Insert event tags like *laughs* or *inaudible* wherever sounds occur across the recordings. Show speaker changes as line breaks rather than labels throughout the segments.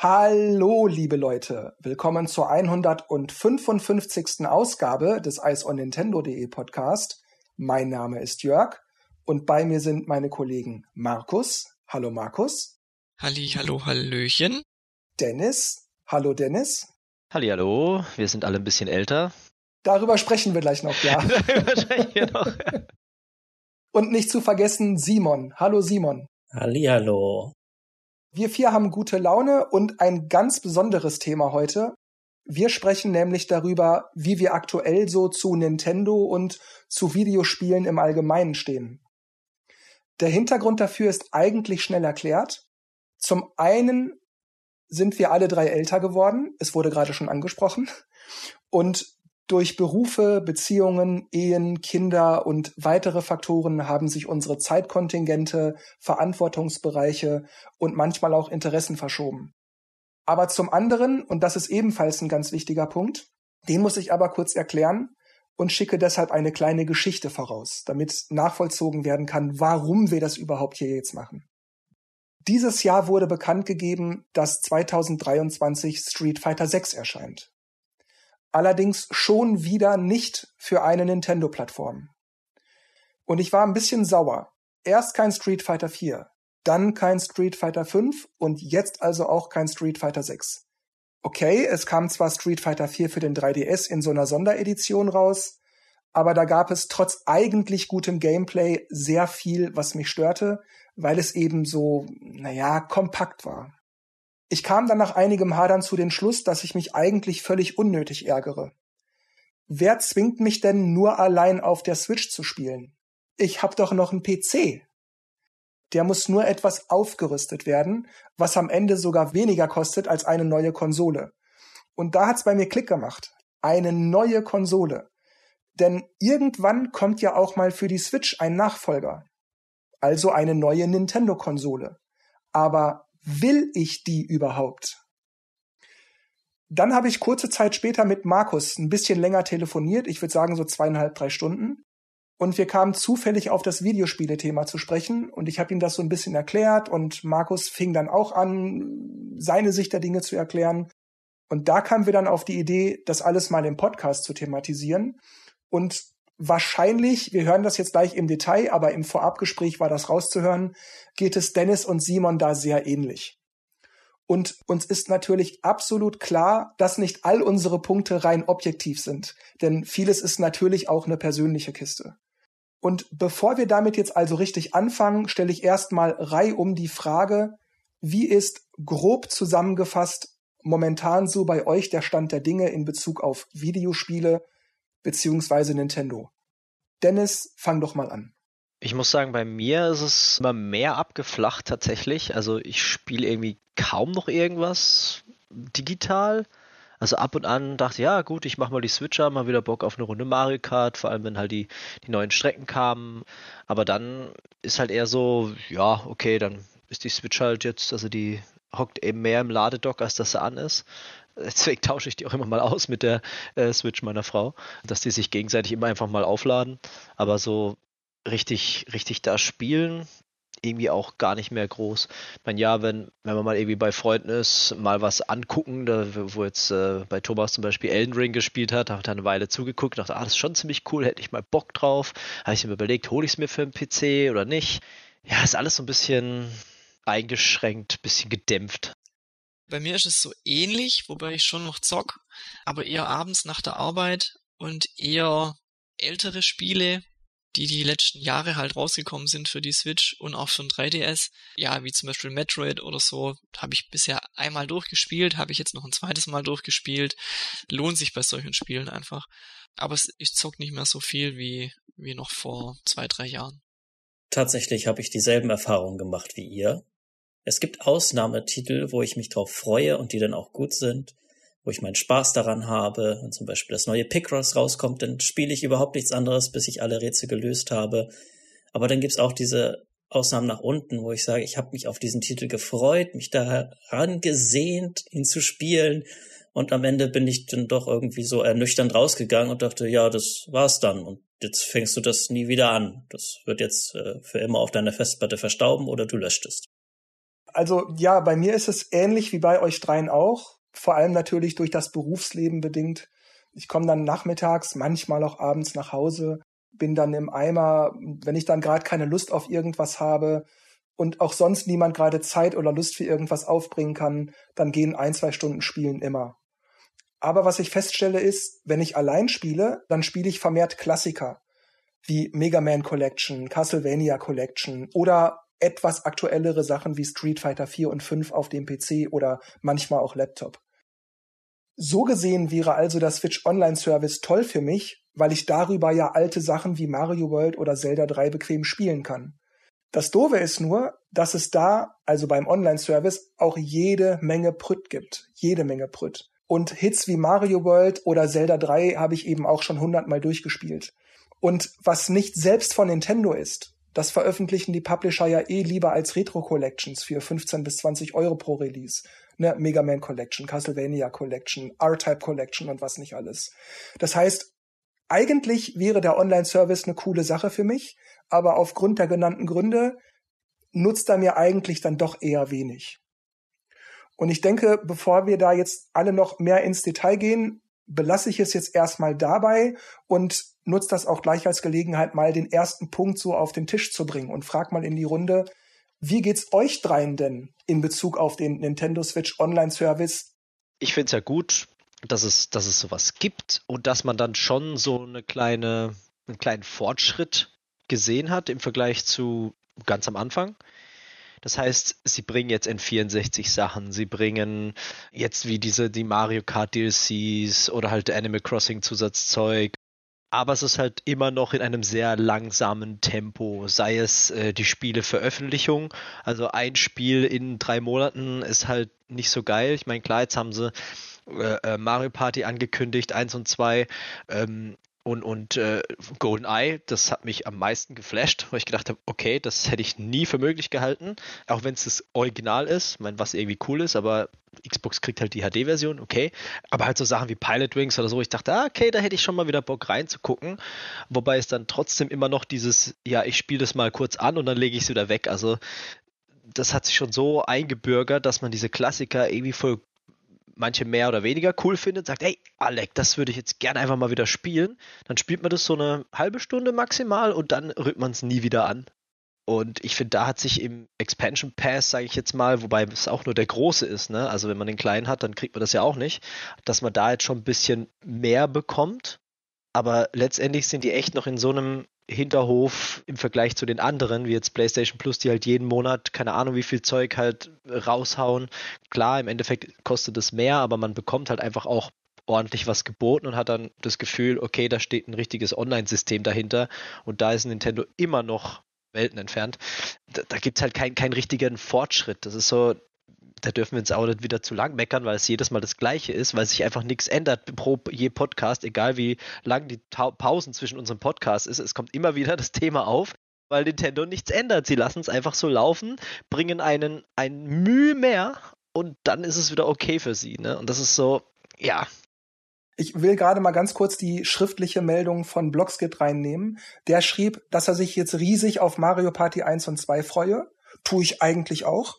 Hallo, liebe Leute. Willkommen zur 155. Ausgabe des Ice on Nintendo.de Podcast. Mein Name ist Jörg und bei mir sind meine Kollegen Markus. Hallo, Markus.
Halli, hallo, hallöchen.
Dennis. Hallo, Dennis.
Hallo. Wir sind alle ein bisschen älter.
Darüber sprechen wir gleich noch, ja. *laughs* Darüber sprechen wir noch. und nicht zu vergessen Simon. Hallo, Simon.
Hallo.
Wir vier haben gute Laune und ein ganz besonderes Thema heute. Wir sprechen nämlich darüber, wie wir aktuell so zu Nintendo und zu Videospielen im Allgemeinen stehen. Der Hintergrund dafür ist eigentlich schnell erklärt. Zum einen sind wir alle drei älter geworden, es wurde gerade schon angesprochen, und durch Berufe, Beziehungen, Ehen, Kinder und weitere Faktoren haben sich unsere Zeitkontingente, Verantwortungsbereiche und manchmal auch Interessen verschoben. Aber zum anderen, und das ist ebenfalls ein ganz wichtiger Punkt, den muss ich aber kurz erklären und schicke deshalb eine kleine Geschichte voraus, damit nachvollzogen werden kann, warum wir das überhaupt hier jetzt machen. Dieses Jahr wurde bekannt gegeben, dass 2023 Street Fighter 6 erscheint allerdings schon wieder nicht für eine Nintendo-Plattform. Und ich war ein bisschen sauer. Erst kein Street Fighter 4, dann kein Street Fighter 5 und jetzt also auch kein Street Fighter 6. Okay, es kam zwar Street Fighter 4 für den 3DS in so einer Sonderedition raus, aber da gab es trotz eigentlich gutem Gameplay sehr viel, was mich störte, weil es eben so, naja, kompakt war. Ich kam dann nach einigem Hadern zu dem Schluss, dass ich mich eigentlich völlig unnötig ärgere. Wer zwingt mich denn nur allein auf der Switch zu spielen? Ich hab doch noch einen PC. Der muss nur etwas aufgerüstet werden, was am Ende sogar weniger kostet als eine neue Konsole. Und da hat's bei mir Klick gemacht. Eine neue Konsole. Denn irgendwann kommt ja auch mal für die Switch ein Nachfolger. Also eine neue Nintendo-Konsole. Aber will ich die überhaupt? Dann habe ich kurze Zeit später mit Markus ein bisschen länger telefoniert, ich würde sagen so zweieinhalb, drei Stunden. Und wir kamen zufällig auf das Videospiele-Thema zu sprechen und ich habe ihm das so ein bisschen erklärt und Markus fing dann auch an, seine Sicht der Dinge zu erklären. Und da kamen wir dann auf die Idee, das alles mal im Podcast zu thematisieren. Und wahrscheinlich, wir hören das jetzt gleich im Detail, aber im Vorabgespräch war das rauszuhören, geht es Dennis und Simon da sehr ähnlich. Und uns ist natürlich absolut klar, dass nicht all unsere Punkte rein objektiv sind, denn vieles ist natürlich auch eine persönliche Kiste. Und bevor wir damit jetzt also richtig anfangen, stelle ich erstmal reihum die Frage, wie ist grob zusammengefasst momentan so bei euch der Stand der Dinge in Bezug auf Videospiele, beziehungsweise Nintendo. Dennis, fang doch mal an.
Ich muss sagen, bei mir ist es immer mehr abgeflacht tatsächlich. Also ich spiele irgendwie kaum noch irgendwas digital. Also ab und an dachte ich, ja gut, ich mache mal die Switcher, mal wieder Bock auf eine Runde Mario Kart, vor allem wenn halt die, die neuen Strecken kamen. Aber dann ist halt eher so, ja, okay, dann ist die Switch halt jetzt, also die hockt eben mehr im Ladedock, als dass sie an ist. *laughs* Deswegen tausche ich die auch immer mal aus mit der äh, Switch meiner Frau, dass die sich gegenseitig immer einfach mal aufladen. Aber so richtig, richtig da spielen, irgendwie auch gar nicht mehr groß. Ich meine, ja, wenn, wenn man mal irgendwie bei Freunden ist, mal was angucken, da, wo jetzt äh, bei Thomas zum Beispiel Elden Ring gespielt hat, habe ich da eine Weile zugeguckt, dachte, ah, das ist schon ziemlich cool, hätte ich mal Bock drauf. Habe ich mir überlegt, hole ich es mir für einen PC oder nicht? Ja, ist alles so ein bisschen eingeschränkt, bisschen gedämpft.
Bei mir ist es so ähnlich, wobei ich schon noch zock, aber eher abends nach der Arbeit und eher ältere Spiele, die die letzten Jahre halt rausgekommen sind für die Switch und auch für den 3DS. Ja, wie zum Beispiel Metroid oder so, habe ich bisher einmal durchgespielt, habe ich jetzt noch ein zweites Mal durchgespielt. Lohnt sich bei solchen Spielen einfach. Aber ich zock nicht mehr so viel wie, wie noch vor zwei, drei Jahren.
Tatsächlich habe ich dieselben Erfahrungen gemacht wie ihr. Es gibt Ausnahmetitel, wo ich mich drauf freue und die dann auch gut sind, wo ich meinen Spaß daran habe. Wenn zum Beispiel das neue Picross rauskommt, dann spiele ich überhaupt nichts anderes, bis ich alle Rätsel gelöst habe. Aber dann gibt's auch diese Ausnahmen nach unten, wo ich sage, ich habe mich auf diesen Titel gefreut, mich daran gesehnt, ihn zu spielen. Und am Ende bin ich dann doch irgendwie so ernüchternd rausgegangen und dachte, ja, das war's dann. Und jetzt fängst du das nie wieder an. Das wird jetzt äh, für immer auf deiner Festplatte verstauben oder du löscht es.
Also ja, bei mir ist es ähnlich wie bei euch dreien auch. Vor allem natürlich durch das Berufsleben bedingt. Ich komme dann nachmittags, manchmal auch abends nach Hause bin dann im Eimer, wenn ich dann gerade keine Lust auf irgendwas habe und auch sonst niemand gerade Zeit oder Lust für irgendwas aufbringen kann, dann gehen ein, zwei Stunden Spielen immer. Aber was ich feststelle ist, wenn ich allein spiele, dann spiele ich vermehrt Klassiker wie Mega Man Collection, Castlevania Collection oder etwas aktuellere Sachen wie Street Fighter 4 und 5 auf dem PC oder manchmal auch Laptop. So gesehen wäre also der Switch Online Service toll für mich, weil ich darüber ja alte Sachen wie Mario World oder Zelda 3 bequem spielen kann. Das Doofe ist nur, dass es da, also beim Online-Service, auch jede Menge Prütt gibt. Jede Menge Prütt. Und Hits wie Mario World oder Zelda 3 habe ich eben auch schon hundertmal durchgespielt. Und was nicht selbst von Nintendo ist, das veröffentlichen die Publisher ja eh lieber als Retro-Collections für 15 bis 20 Euro pro Release. Ne, Mega Man Collection, Castlevania Collection, R-Type Collection und was nicht alles. Das heißt, eigentlich wäre der Online-Service eine coole Sache für mich, aber aufgrund der genannten Gründe nutzt er mir eigentlich dann doch eher wenig. Und ich denke, bevor wir da jetzt alle noch mehr ins Detail gehen, belasse ich es jetzt erstmal dabei und nutze das auch gleich als Gelegenheit, mal den ersten Punkt so auf den Tisch zu bringen und frag mal in die Runde, wie geht's euch dreien denn in Bezug auf den Nintendo Switch Online Service?
Ich finde es ja gut, dass es, dass es sowas gibt und dass man dann schon so eine kleine, einen kleinen Fortschritt gesehen hat im Vergleich zu ganz am Anfang. Das heißt, sie bringen jetzt N64 Sachen, sie bringen jetzt wie diese die Mario Kart DLCs oder halt Animal Crossing Zusatzzeug. Aber es ist halt immer noch in einem sehr langsamen Tempo, sei es äh, die Spieleveröffentlichung. Also ein Spiel in drei Monaten ist halt nicht so geil. Ich meine, klar, jetzt haben sie äh, äh, Mario Party angekündigt, 1 und 2. Ähm, und, und äh, GoldenEye, das hat mich am meisten geflasht, weil ich gedacht habe, okay, das hätte ich nie für möglich gehalten, auch wenn es das Original ist, ich meine, was irgendwie cool ist, aber Xbox kriegt halt die HD-Version, okay. Aber halt so Sachen wie Pilot Wings oder so, ich dachte, ah, okay, da hätte ich schon mal wieder Bock reinzugucken. Wobei es dann trotzdem immer noch dieses, ja, ich spiele das mal kurz an und dann lege ich es wieder weg. Also das hat sich schon so eingebürgert, dass man diese Klassiker irgendwie voll manche mehr oder weniger cool findet, sagt, hey, Alec, das würde ich jetzt gerne einfach mal wieder spielen. Dann spielt man das so eine halbe Stunde maximal und dann rührt man es nie wieder an. Und ich finde, da hat sich im Expansion Pass, sage ich jetzt mal, wobei es auch nur der große ist, ne? Also wenn man den kleinen hat, dann kriegt man das ja auch nicht, dass man da jetzt schon ein bisschen mehr bekommt. Aber letztendlich sind die echt noch in so einem Hinterhof im Vergleich zu den anderen, wie jetzt PlayStation Plus, die halt jeden Monat, keine Ahnung, wie viel Zeug halt raushauen. Klar, im Endeffekt kostet es mehr, aber man bekommt halt einfach auch ordentlich was geboten und hat dann das Gefühl, okay, da steht ein richtiges Online-System dahinter und da ist Nintendo immer noch Welten entfernt. Da, da gibt es halt keinen kein richtigen Fortschritt. Das ist so, da dürfen wir uns auch nicht wieder zu lang meckern, weil es jedes Mal das Gleiche ist, weil sich einfach nichts ändert pro je Podcast, egal wie lang die Ta Pausen zwischen unserem Podcast ist. Es kommt immer wieder das Thema auf, weil Nintendo nichts ändert. Sie lassen es einfach so laufen, bringen einen ein Mühe mehr und dann ist es wieder okay für sie. Ne? Und das ist so, ja.
Ich will gerade mal ganz kurz die schriftliche Meldung von Blockskit reinnehmen. Der schrieb, dass er sich jetzt riesig auf Mario Party 1 und 2 freue tue ich eigentlich auch.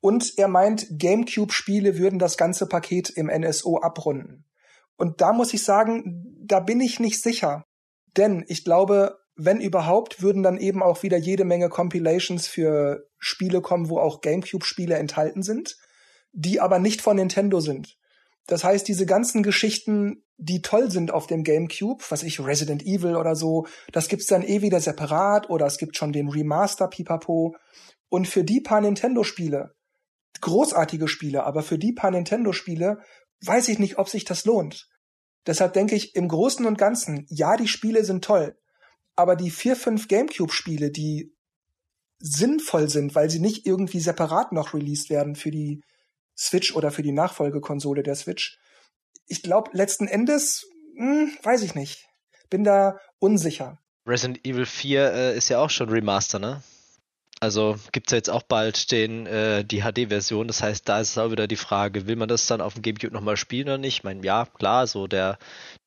Und er meint, GameCube-Spiele würden das ganze Paket im NSO abrunden. Und da muss ich sagen, da bin ich nicht sicher. Denn ich glaube, wenn überhaupt, würden dann eben auch wieder jede Menge Compilations für Spiele kommen, wo auch GameCube-Spiele enthalten sind, die aber nicht von Nintendo sind. Das heißt, diese ganzen Geschichten, die toll sind auf dem GameCube, was ich Resident Evil oder so, das gibt's dann eh wieder separat oder es gibt schon den Remaster Pipapo und für die paar Nintendo-Spiele, großartige Spiele, aber für die paar Nintendo-Spiele weiß ich nicht, ob sich das lohnt. Deshalb denke ich im Großen und Ganzen, ja, die Spiele sind toll, aber die vier, fünf GameCube-Spiele, die sinnvoll sind, weil sie nicht irgendwie separat noch released werden für die Switch oder für die Nachfolgekonsole der Switch. Ich glaube, letzten Endes, hm, weiß ich nicht. Bin da unsicher.
Resident Evil 4 äh, ist ja auch schon Remaster, ne? Also gibt es ja jetzt auch bald den, äh, die HD-Version. Das heißt, da ist es auch wieder die Frage, will man das dann auf dem GameCube nochmal spielen oder nicht? Ich meine, ja, klar, so der,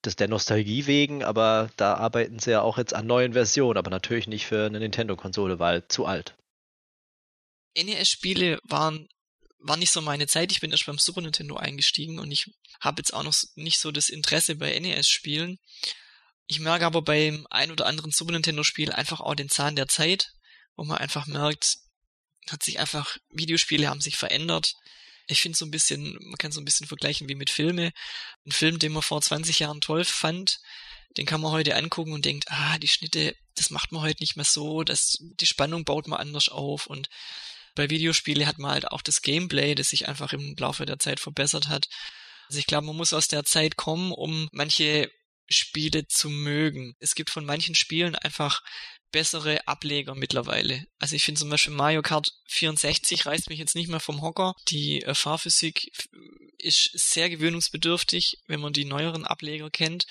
das der Nostalgie wegen, aber da arbeiten sie ja auch jetzt an neuen Versionen, aber natürlich nicht für eine Nintendo-Konsole, weil zu alt.
NES-Spiele waren war nicht so meine Zeit. Ich bin erst beim Super Nintendo eingestiegen und ich habe jetzt auch noch nicht so das Interesse bei NES-Spielen. Ich merke aber beim ein oder anderen Super Nintendo-Spiel einfach auch den Zahn der Zeit, wo man einfach merkt, hat sich einfach, Videospiele haben sich verändert. Ich finde so ein bisschen, man kann so ein bisschen vergleichen wie mit Filme. Ein Film, den man vor 20 Jahren toll fand, den kann man heute angucken und denkt, ah, die Schnitte, das macht man heute nicht mehr so, das, die Spannung baut man anders auf und bei Videospiele hat man halt auch das Gameplay, das sich einfach im Laufe der Zeit verbessert hat. Also ich glaube, man muss aus der Zeit kommen, um manche Spiele zu mögen. Es gibt von manchen Spielen einfach bessere Ableger mittlerweile. Also ich finde zum Beispiel Mario Kart 64 reißt mich jetzt nicht mehr vom Hocker. Die äh, Fahrphysik ist sehr gewöhnungsbedürftig, wenn man die neueren Ableger kennt.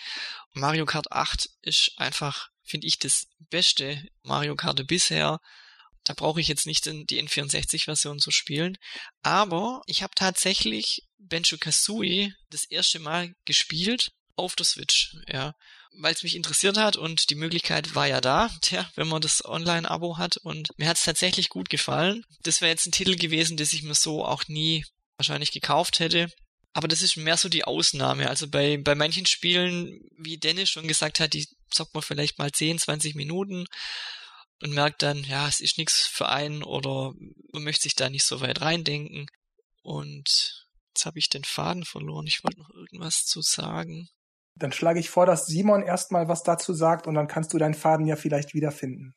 Mario Kart 8 ist einfach, finde ich, das beste Mario Kart bisher. Da brauche ich jetzt nicht die N64-Version zu spielen. Aber ich habe tatsächlich Benjo Kazooie das erste Mal gespielt auf der Switch, ja. Weil es mich interessiert hat und die Möglichkeit war ja da, *laughs* tja, wenn man das Online-Abo hat und mir hat es tatsächlich gut gefallen. Das wäre jetzt ein Titel gewesen, das ich mir so auch nie wahrscheinlich gekauft hätte. Aber das ist mehr so die Ausnahme. Also bei, bei manchen Spielen, wie Dennis schon gesagt hat, die zockt man vielleicht mal 10, 20 Minuten und merkt dann, ja, es ist nichts für einen oder man möchte sich da nicht so weit reindenken. Und jetzt habe ich den Faden verloren. Ich wollte noch irgendwas zu sagen.
Dann schlage ich vor, dass Simon erstmal was dazu sagt und dann kannst du deinen Faden ja vielleicht wiederfinden.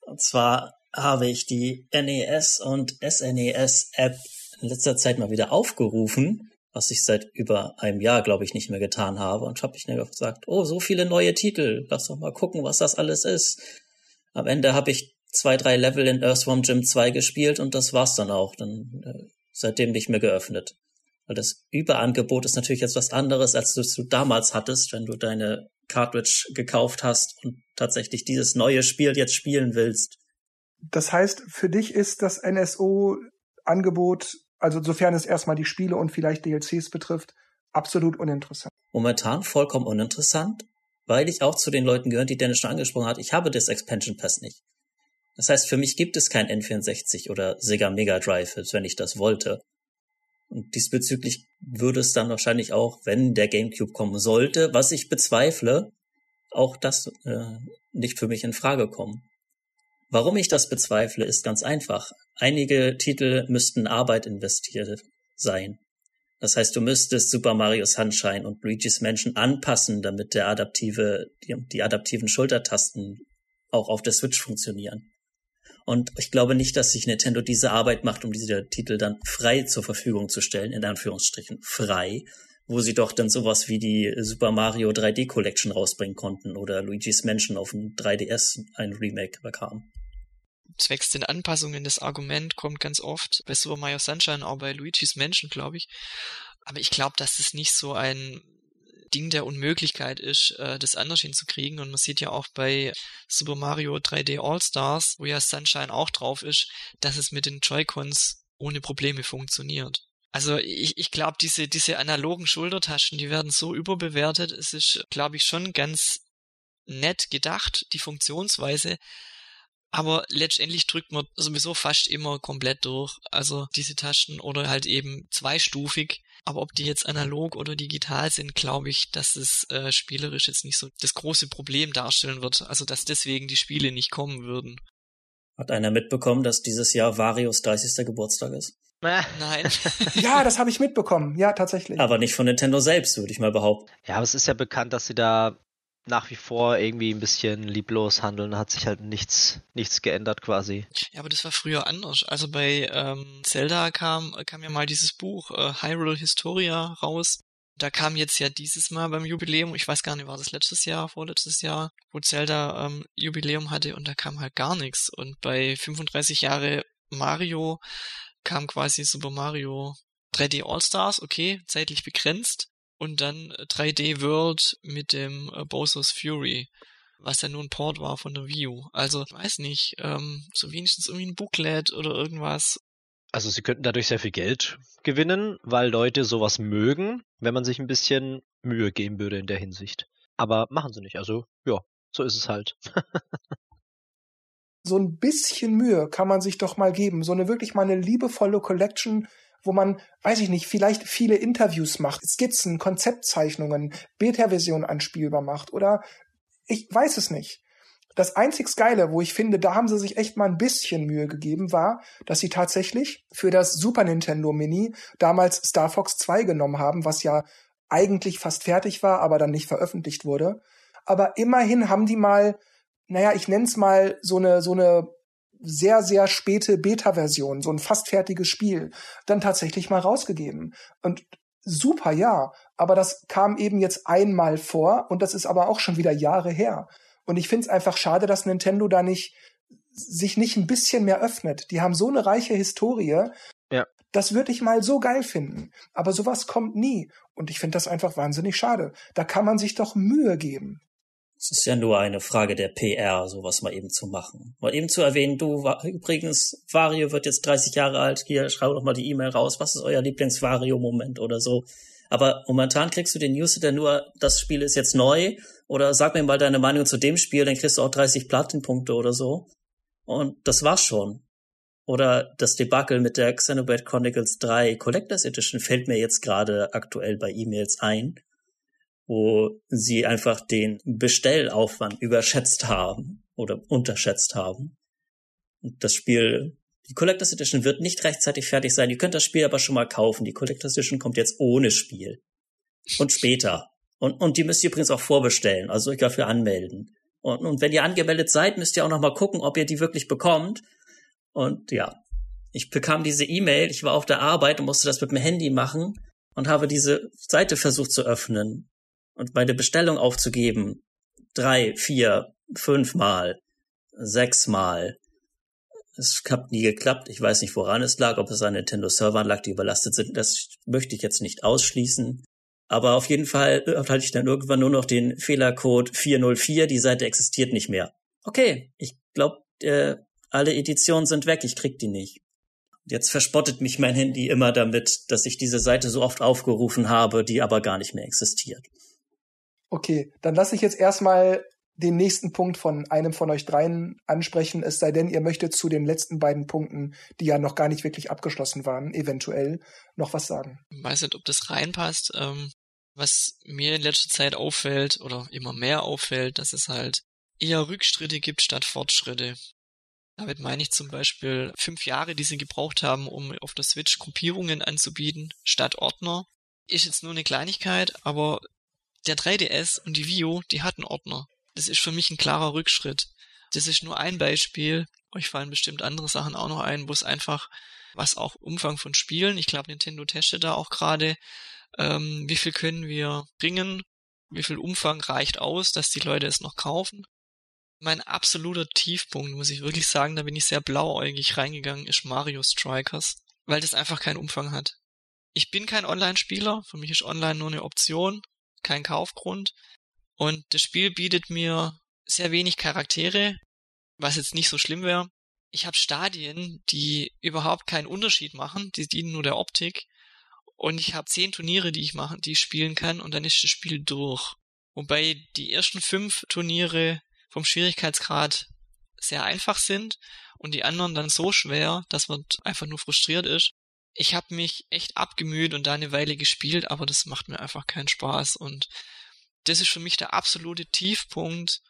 Und zwar habe ich die NES und SNES App in letzter Zeit mal wieder aufgerufen, was ich seit über einem Jahr, glaube ich, nicht mehr getan habe. Und habe ich mir gesagt, oh, so viele neue Titel, lass doch mal gucken, was das alles ist. Am Ende habe ich zwei, drei Level in Earthworm Jim 2 gespielt und das war's dann auch. Dann äh, seitdem nicht mehr geöffnet. Weil das Überangebot ist natürlich jetzt was anderes, als du damals hattest, wenn du deine Cartridge gekauft hast und tatsächlich dieses neue Spiel jetzt spielen willst.
Das heißt, für dich ist das NSO-Angebot, also sofern es erstmal die Spiele und vielleicht DLCs betrifft, absolut uninteressant.
Momentan vollkommen uninteressant, weil ich auch zu den Leuten gehöre, die Dennis schon angesprochen hat. Ich habe das Expansion Pass nicht. Das heißt, für mich gibt es kein N64 oder Sega Mega Drive, wenn ich das wollte. Und diesbezüglich würde es dann wahrscheinlich auch, wenn der GameCube kommen sollte, was ich bezweifle, auch das äh, nicht für mich in Frage kommen. Warum ich das bezweifle, ist ganz einfach. Einige Titel müssten Arbeit investiert sein. Das heißt, du müsstest Super Mario Sunshine und Luigi's Mansion anpassen, damit der adaptive, die, die adaptiven Schultertasten auch auf der Switch funktionieren. Und ich glaube nicht, dass sich Nintendo diese Arbeit macht, um diese Titel dann frei zur Verfügung zu stellen, in Anführungsstrichen frei, wo sie doch dann sowas wie die Super Mario 3D Collection rausbringen konnten oder Luigi's Mansion auf dem 3DS ein Remake bekam.
Zwecks den Anpassungen das Argument kommt ganz oft bei Super Mario Sunshine, auch bei Luigi's Mansion, glaube ich. Aber ich glaube, dass es nicht so ein Ding der Unmöglichkeit ist, äh, das anders hinzukriegen. Und man sieht ja auch bei Super Mario 3D All-Stars, wo ja Sunshine auch drauf ist, dass es mit den Joy-Cons ohne Probleme funktioniert. Also ich, ich glaube, diese, diese analogen Schultertaschen, die werden so überbewertet. Es ist, glaube ich, schon ganz nett gedacht, die Funktionsweise. Aber letztendlich drückt man sowieso fast immer komplett durch. Also diese Taschen oder halt eben zweistufig. Aber ob die jetzt analog oder digital sind, glaube ich, dass es äh, spielerisch jetzt nicht so das große Problem darstellen wird. Also dass deswegen die Spiele nicht kommen würden.
Hat einer mitbekommen, dass dieses Jahr Varios 30. Geburtstag ist?
Nein. *laughs* *laughs*
ja, das habe ich mitbekommen. Ja, tatsächlich.
Aber nicht von Nintendo selbst, würde ich mal behaupten.
Ja, aber es ist ja bekannt, dass sie da nach wie vor irgendwie ein bisschen lieblos handeln. Hat sich halt nichts, nichts geändert quasi.
Ja, aber das war früher anders. Also bei ähm, Zelda kam, kam ja mal dieses Buch äh, Hyrule Historia raus. Da kam jetzt ja dieses Mal beim Jubiläum, ich weiß gar nicht, war das letztes Jahr, vorletztes Jahr, wo Zelda ähm, Jubiläum hatte und da kam halt gar nichts. Und bei 35 Jahre Mario kam quasi Super Mario 3D All-Stars, okay, zeitlich begrenzt und dann 3D äh, World mit dem äh, Bowser's Fury. was ja nur ein Port war von der Wii U. Also, ich weiß nicht, ähm, so wenigstens irgendwie ein Booklet oder irgendwas.
Also sie könnten dadurch sehr viel Geld gewinnen, weil Leute sowas mögen, wenn man sich ein bisschen Mühe geben würde in der Hinsicht. Aber machen sie nicht. Also ja, so ist es halt. *laughs*
so ein bisschen Mühe kann man sich doch mal geben. So eine wirklich mal eine liebevolle Collection, wo man, weiß ich nicht, vielleicht viele Interviews macht, Skizzen, Konzeptzeichnungen, Beta-Version anspielbar macht oder ich weiß es nicht. Das einzig Geile, wo ich finde, da haben sie sich echt mal ein bisschen Mühe gegeben, war, dass sie tatsächlich für das Super Nintendo Mini damals Star Fox 2 genommen haben, was ja eigentlich fast fertig war, aber dann nicht veröffentlicht wurde. Aber immerhin haben die mal, naja, ich nenn's mal so eine, so eine sehr, sehr späte Beta-Version, so ein fast fertiges Spiel, dann tatsächlich mal rausgegeben. Und super, ja. Aber das kam eben jetzt einmal vor und das ist aber auch schon wieder Jahre her. Und ich finde es einfach schade, dass Nintendo da nicht sich nicht ein bisschen mehr öffnet. Die haben so eine reiche Historie.
Ja.
Das würde ich mal so geil finden. Aber sowas kommt nie. Und ich finde das einfach wahnsinnig schade. Da kann man sich doch Mühe geben.
Es ist ja nur eine Frage der PR, sowas mal eben zu machen. Mal eben zu erwähnen, du, übrigens, Vario wird jetzt 30 Jahre alt, hier, schreib doch mal die E-Mail raus, was ist euer Lieblings-Vario-Moment oder so. Aber momentan kriegst du den Newsletter nur, das Spiel ist jetzt neu, oder sag mir mal deine Meinung zu dem Spiel, dann kriegst du auch 30 Platinpunkte oder so. Und das war's schon. Oder das Debakel mit der Xenoblade Chronicles 3 Collectors Edition fällt mir jetzt gerade aktuell bei E-Mails ein wo sie einfach den Bestellaufwand überschätzt haben oder unterschätzt haben. Und das Spiel, die Collectors Edition wird nicht rechtzeitig fertig sein. Ihr könnt das Spiel aber schon mal kaufen. Die Collectors Edition kommt jetzt ohne Spiel. Und später. Und, und die müsst ihr übrigens auch vorbestellen, also euch dafür anmelden. Und, und wenn ihr angemeldet seid, müsst ihr auch noch mal gucken, ob ihr die wirklich bekommt. Und ja, ich bekam diese E-Mail, ich war auf der Arbeit und musste das mit dem Handy machen und habe diese Seite versucht zu öffnen und meine Bestellung aufzugeben, drei, vier, fünf Mal, sechs Mal, es hat nie geklappt. Ich weiß nicht, woran es lag, ob es an Nintendo-Servern lag, die überlastet sind. Das möchte ich jetzt nicht ausschließen. Aber auf jeden Fall hatte ich dann irgendwann nur noch den Fehlercode 404. Die Seite existiert nicht mehr. Okay, ich glaube, äh, alle Editionen sind weg. Ich krieg die nicht. Jetzt verspottet mich mein Handy immer damit, dass ich diese Seite so oft aufgerufen habe, die aber gar nicht mehr existiert.
Okay, dann lasse ich jetzt erstmal den nächsten Punkt von einem von euch dreien ansprechen, es sei denn, ihr möchtet zu den letzten beiden Punkten, die ja noch gar nicht wirklich abgeschlossen waren, eventuell noch was sagen.
Ich weiß nicht, ob das reinpasst. Ähm, was mir in letzter Zeit auffällt oder immer mehr auffällt, dass es halt eher Rückschritte gibt statt Fortschritte. Damit meine ich zum Beispiel fünf Jahre, die sie gebraucht haben, um auf der Switch Gruppierungen anzubieten statt Ordner. Ist jetzt nur eine Kleinigkeit, aber der 3DS und die Wii U, die hatten Ordner. Das ist für mich ein klarer Rückschritt. Das ist nur ein Beispiel. Euch fallen bestimmt andere Sachen auch noch ein, wo es einfach, was auch Umfang von Spielen, ich glaube Nintendo testet da auch gerade, ähm, wie viel können wir bringen, wie viel Umfang reicht aus, dass die Leute es noch kaufen. Mein absoluter Tiefpunkt, muss ich wirklich sagen, da bin ich sehr blauäugig reingegangen, ist Mario Strikers, weil das einfach keinen Umfang hat. Ich bin kein Online-Spieler, für mich ist Online nur eine Option, kein Kaufgrund. Und das Spiel bietet mir sehr wenig Charaktere, was jetzt nicht so schlimm wäre. Ich habe Stadien, die überhaupt keinen Unterschied machen, die dienen nur der Optik. Und ich habe zehn Turniere, die ich machen, die ich spielen kann, und dann ist das Spiel durch. Wobei die ersten fünf Turniere vom Schwierigkeitsgrad sehr einfach sind und die anderen dann so schwer, dass man einfach nur frustriert ist ich habe mich echt abgemüht und da eine Weile gespielt, aber das macht mir einfach keinen Spaß und das ist für mich der absolute Tiefpunkt,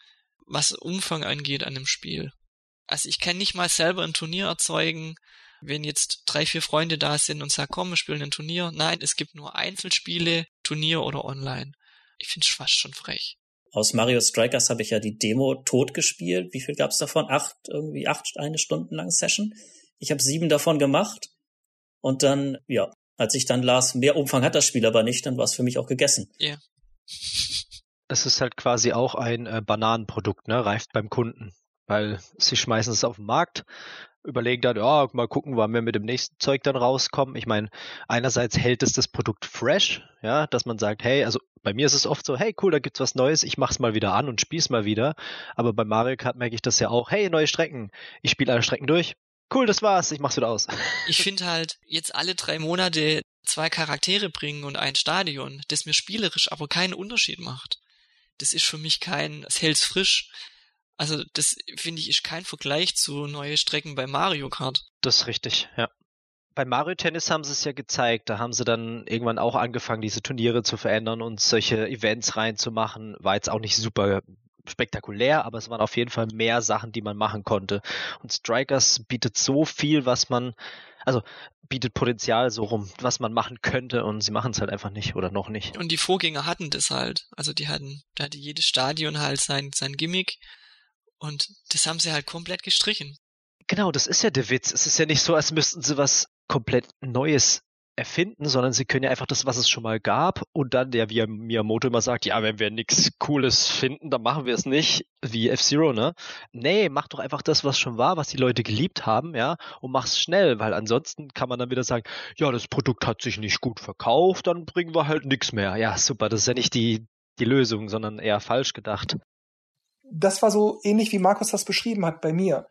was Umfang angeht an dem Spiel. Also ich kann nicht mal selber ein Turnier erzeugen, wenn jetzt drei, vier Freunde da sind und sagen, komm, wir spielen ein Turnier. Nein, es gibt nur Einzelspiele, Turnier oder online. Ich finde es fast schon frech.
Aus Mario Strikers habe ich ja die Demo tot gespielt. Wie viel gab es davon? Acht, irgendwie acht, eine Stunden lang Session. Ich habe sieben davon gemacht und dann, ja, als ich dann las, mehr Umfang hat das Spiel aber nicht, dann war es für mich auch gegessen.
Ja. Yeah.
Es ist halt quasi auch ein äh, Bananenprodukt, ne? Reift beim Kunden. Weil sie schmeißen es auf den Markt, überlegen dann, ja, mal gucken, wann wir mit dem nächsten Zeug dann rauskommen. Ich meine, einerseits hält es das Produkt fresh, ja, dass man sagt, hey, also Bei mir ist es oft so, hey cool, da gibt's was Neues, ich mach's mal wieder an und spiel's mal wieder. Aber bei Mario Kart merke ich das ja auch, hey, neue Strecken. Ich spiele alle Strecken durch. Cool, das war's, ich mach's wieder aus.
Ich finde halt, jetzt alle drei Monate zwei Charaktere bringen und ein Stadion, das mir spielerisch aber keinen Unterschied macht. Das ist für mich kein, es hält's frisch. Also das finde ich ist kein Vergleich zu neue Strecken bei Mario Kart.
Das ist richtig, ja. Bei Mario Tennis haben sie es ja gezeigt. Da haben sie dann irgendwann auch angefangen, diese Turniere zu verändern und solche Events reinzumachen. War jetzt auch nicht super spektakulär, aber es waren auf jeden Fall mehr Sachen, die man machen konnte. Und Strikers bietet so viel, was man, also bietet Potenzial so rum, was man machen könnte und sie machen es halt einfach nicht oder noch nicht.
Und die Vorgänger hatten das halt. Also die hatten, da hatte jedes Stadion halt sein, sein Gimmick und das haben sie halt komplett gestrichen.
Genau, das ist ja der Witz. Es ist ja nicht so, als müssten sie was komplett Neues erfinden, sondern sie können ja einfach das, was es schon mal gab und dann, der wie Miyamoto immer sagt, ja, wenn wir nichts Cooles finden, dann machen wir es nicht, wie F-Zero, ne? Nee, mach doch einfach das, was schon war, was die Leute geliebt haben, ja, und mach's schnell, weil ansonsten kann man dann wieder sagen, ja, das Produkt hat sich nicht gut verkauft, dann bringen wir halt nichts mehr. Ja, super, das ist ja nicht die, die Lösung, sondern eher falsch gedacht.
Das war so ähnlich, wie Markus das beschrieben hat bei mir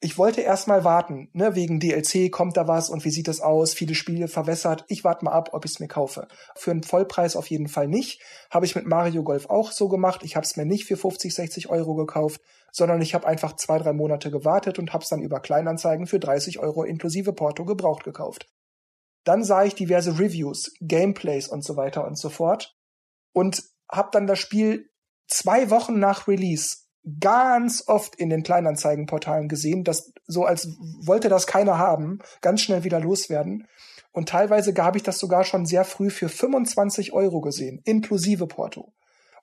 ich wollte erstmal warten, ne, wegen DLC kommt da was und wie sieht das aus, viele Spiele verwässert. Ich warte mal ab, ob ich es mir kaufe. Für einen Vollpreis auf jeden Fall nicht. Habe ich mit Mario Golf auch so gemacht. Ich habe es mir nicht für 50, 60 Euro gekauft, sondern ich habe einfach zwei, drei Monate gewartet und habe es dann über Kleinanzeigen für 30 Euro inklusive Porto gebraucht gekauft. Dann sah ich diverse Reviews, Gameplays und so weiter und so fort und habe dann das Spiel zwei Wochen nach Release ganz oft in den Kleinanzeigenportalen gesehen, dass so als wollte das keiner haben, ganz schnell wieder loswerden. Und teilweise habe ich das sogar schon sehr früh für 25 Euro gesehen, inklusive Porto.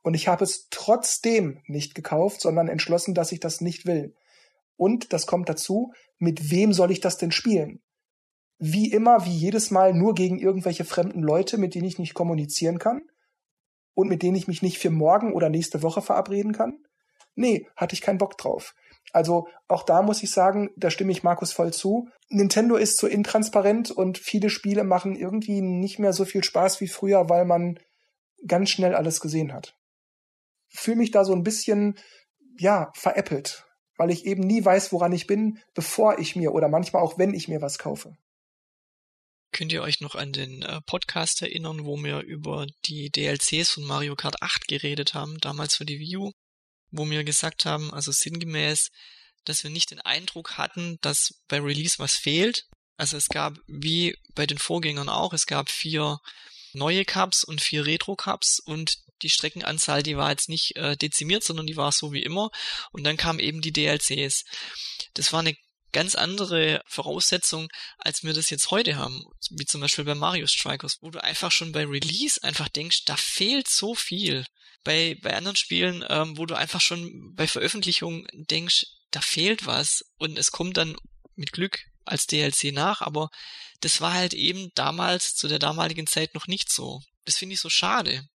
Und ich habe es trotzdem nicht gekauft, sondern entschlossen, dass ich das nicht will. Und das kommt dazu, mit wem soll ich das denn spielen? Wie immer, wie jedes Mal nur gegen irgendwelche fremden Leute, mit denen ich nicht kommunizieren kann und mit denen ich mich nicht für morgen oder nächste Woche verabreden kann? Nee, hatte ich keinen Bock drauf. Also auch da muss ich sagen, da stimme ich Markus voll zu. Nintendo ist so intransparent und viele Spiele machen irgendwie nicht mehr so viel Spaß wie früher, weil man ganz schnell alles gesehen hat. Fühle mich da so ein bisschen, ja, veräppelt, weil ich eben nie weiß, woran ich bin, bevor ich mir oder manchmal auch wenn ich mir was kaufe.
Könnt ihr euch noch an den äh, Podcast erinnern, wo wir über die DLCs von Mario Kart 8 geredet haben, damals für die Wii U? Wo wir gesagt haben, also sinngemäß, dass wir nicht den Eindruck hatten, dass bei Release was fehlt. Also es gab, wie bei den Vorgängern auch, es gab vier neue Cups und vier Retro-Cups und die Streckenanzahl, die war jetzt nicht äh, dezimiert, sondern die war so wie immer. Und dann kamen eben die DLCs. Das war eine ganz andere Voraussetzung, als wir das jetzt heute haben, wie zum Beispiel bei Mario Strikers, wo du einfach schon bei Release einfach denkst, da fehlt so viel bei, bei anderen Spielen, ähm, wo du einfach schon bei Veröffentlichung denkst, da fehlt was und es kommt dann mit Glück als DLC nach, aber das war halt eben damals, zu der damaligen Zeit noch nicht so. Das finde ich so schade.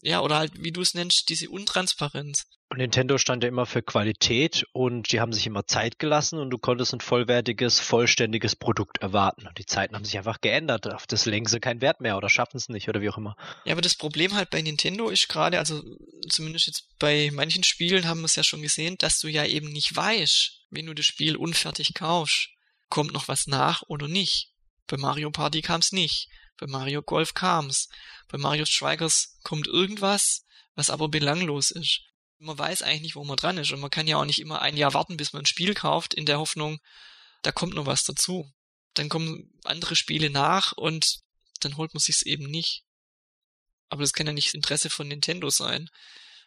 Ja, oder halt, wie du es nennst, diese Untransparenz.
Nintendo stand ja immer für Qualität und die haben sich immer Zeit gelassen und du konntest ein vollwertiges, vollständiges Produkt erwarten. Und die Zeiten haben sich einfach geändert. Auf das legen sie keinen Wert mehr oder schaffen es nicht oder wie auch immer.
Ja, aber das Problem halt bei Nintendo ist gerade, also zumindest jetzt bei manchen Spielen haben wir es ja schon gesehen, dass du ja eben nicht weißt, wenn du das Spiel unfertig kaufst, kommt noch was nach oder nicht. Bei Mario Party kam es nicht. Bei Mario Golf kam's. Bei Mario Strikers kommt irgendwas, was aber belanglos ist man weiß eigentlich nicht, wo man dran ist. Und man kann ja auch nicht immer ein Jahr warten, bis man ein Spiel kauft, in der Hoffnung, da kommt noch was dazu. Dann kommen andere Spiele nach und dann holt man sich's eben nicht. Aber das kann ja nicht das Interesse von Nintendo sein,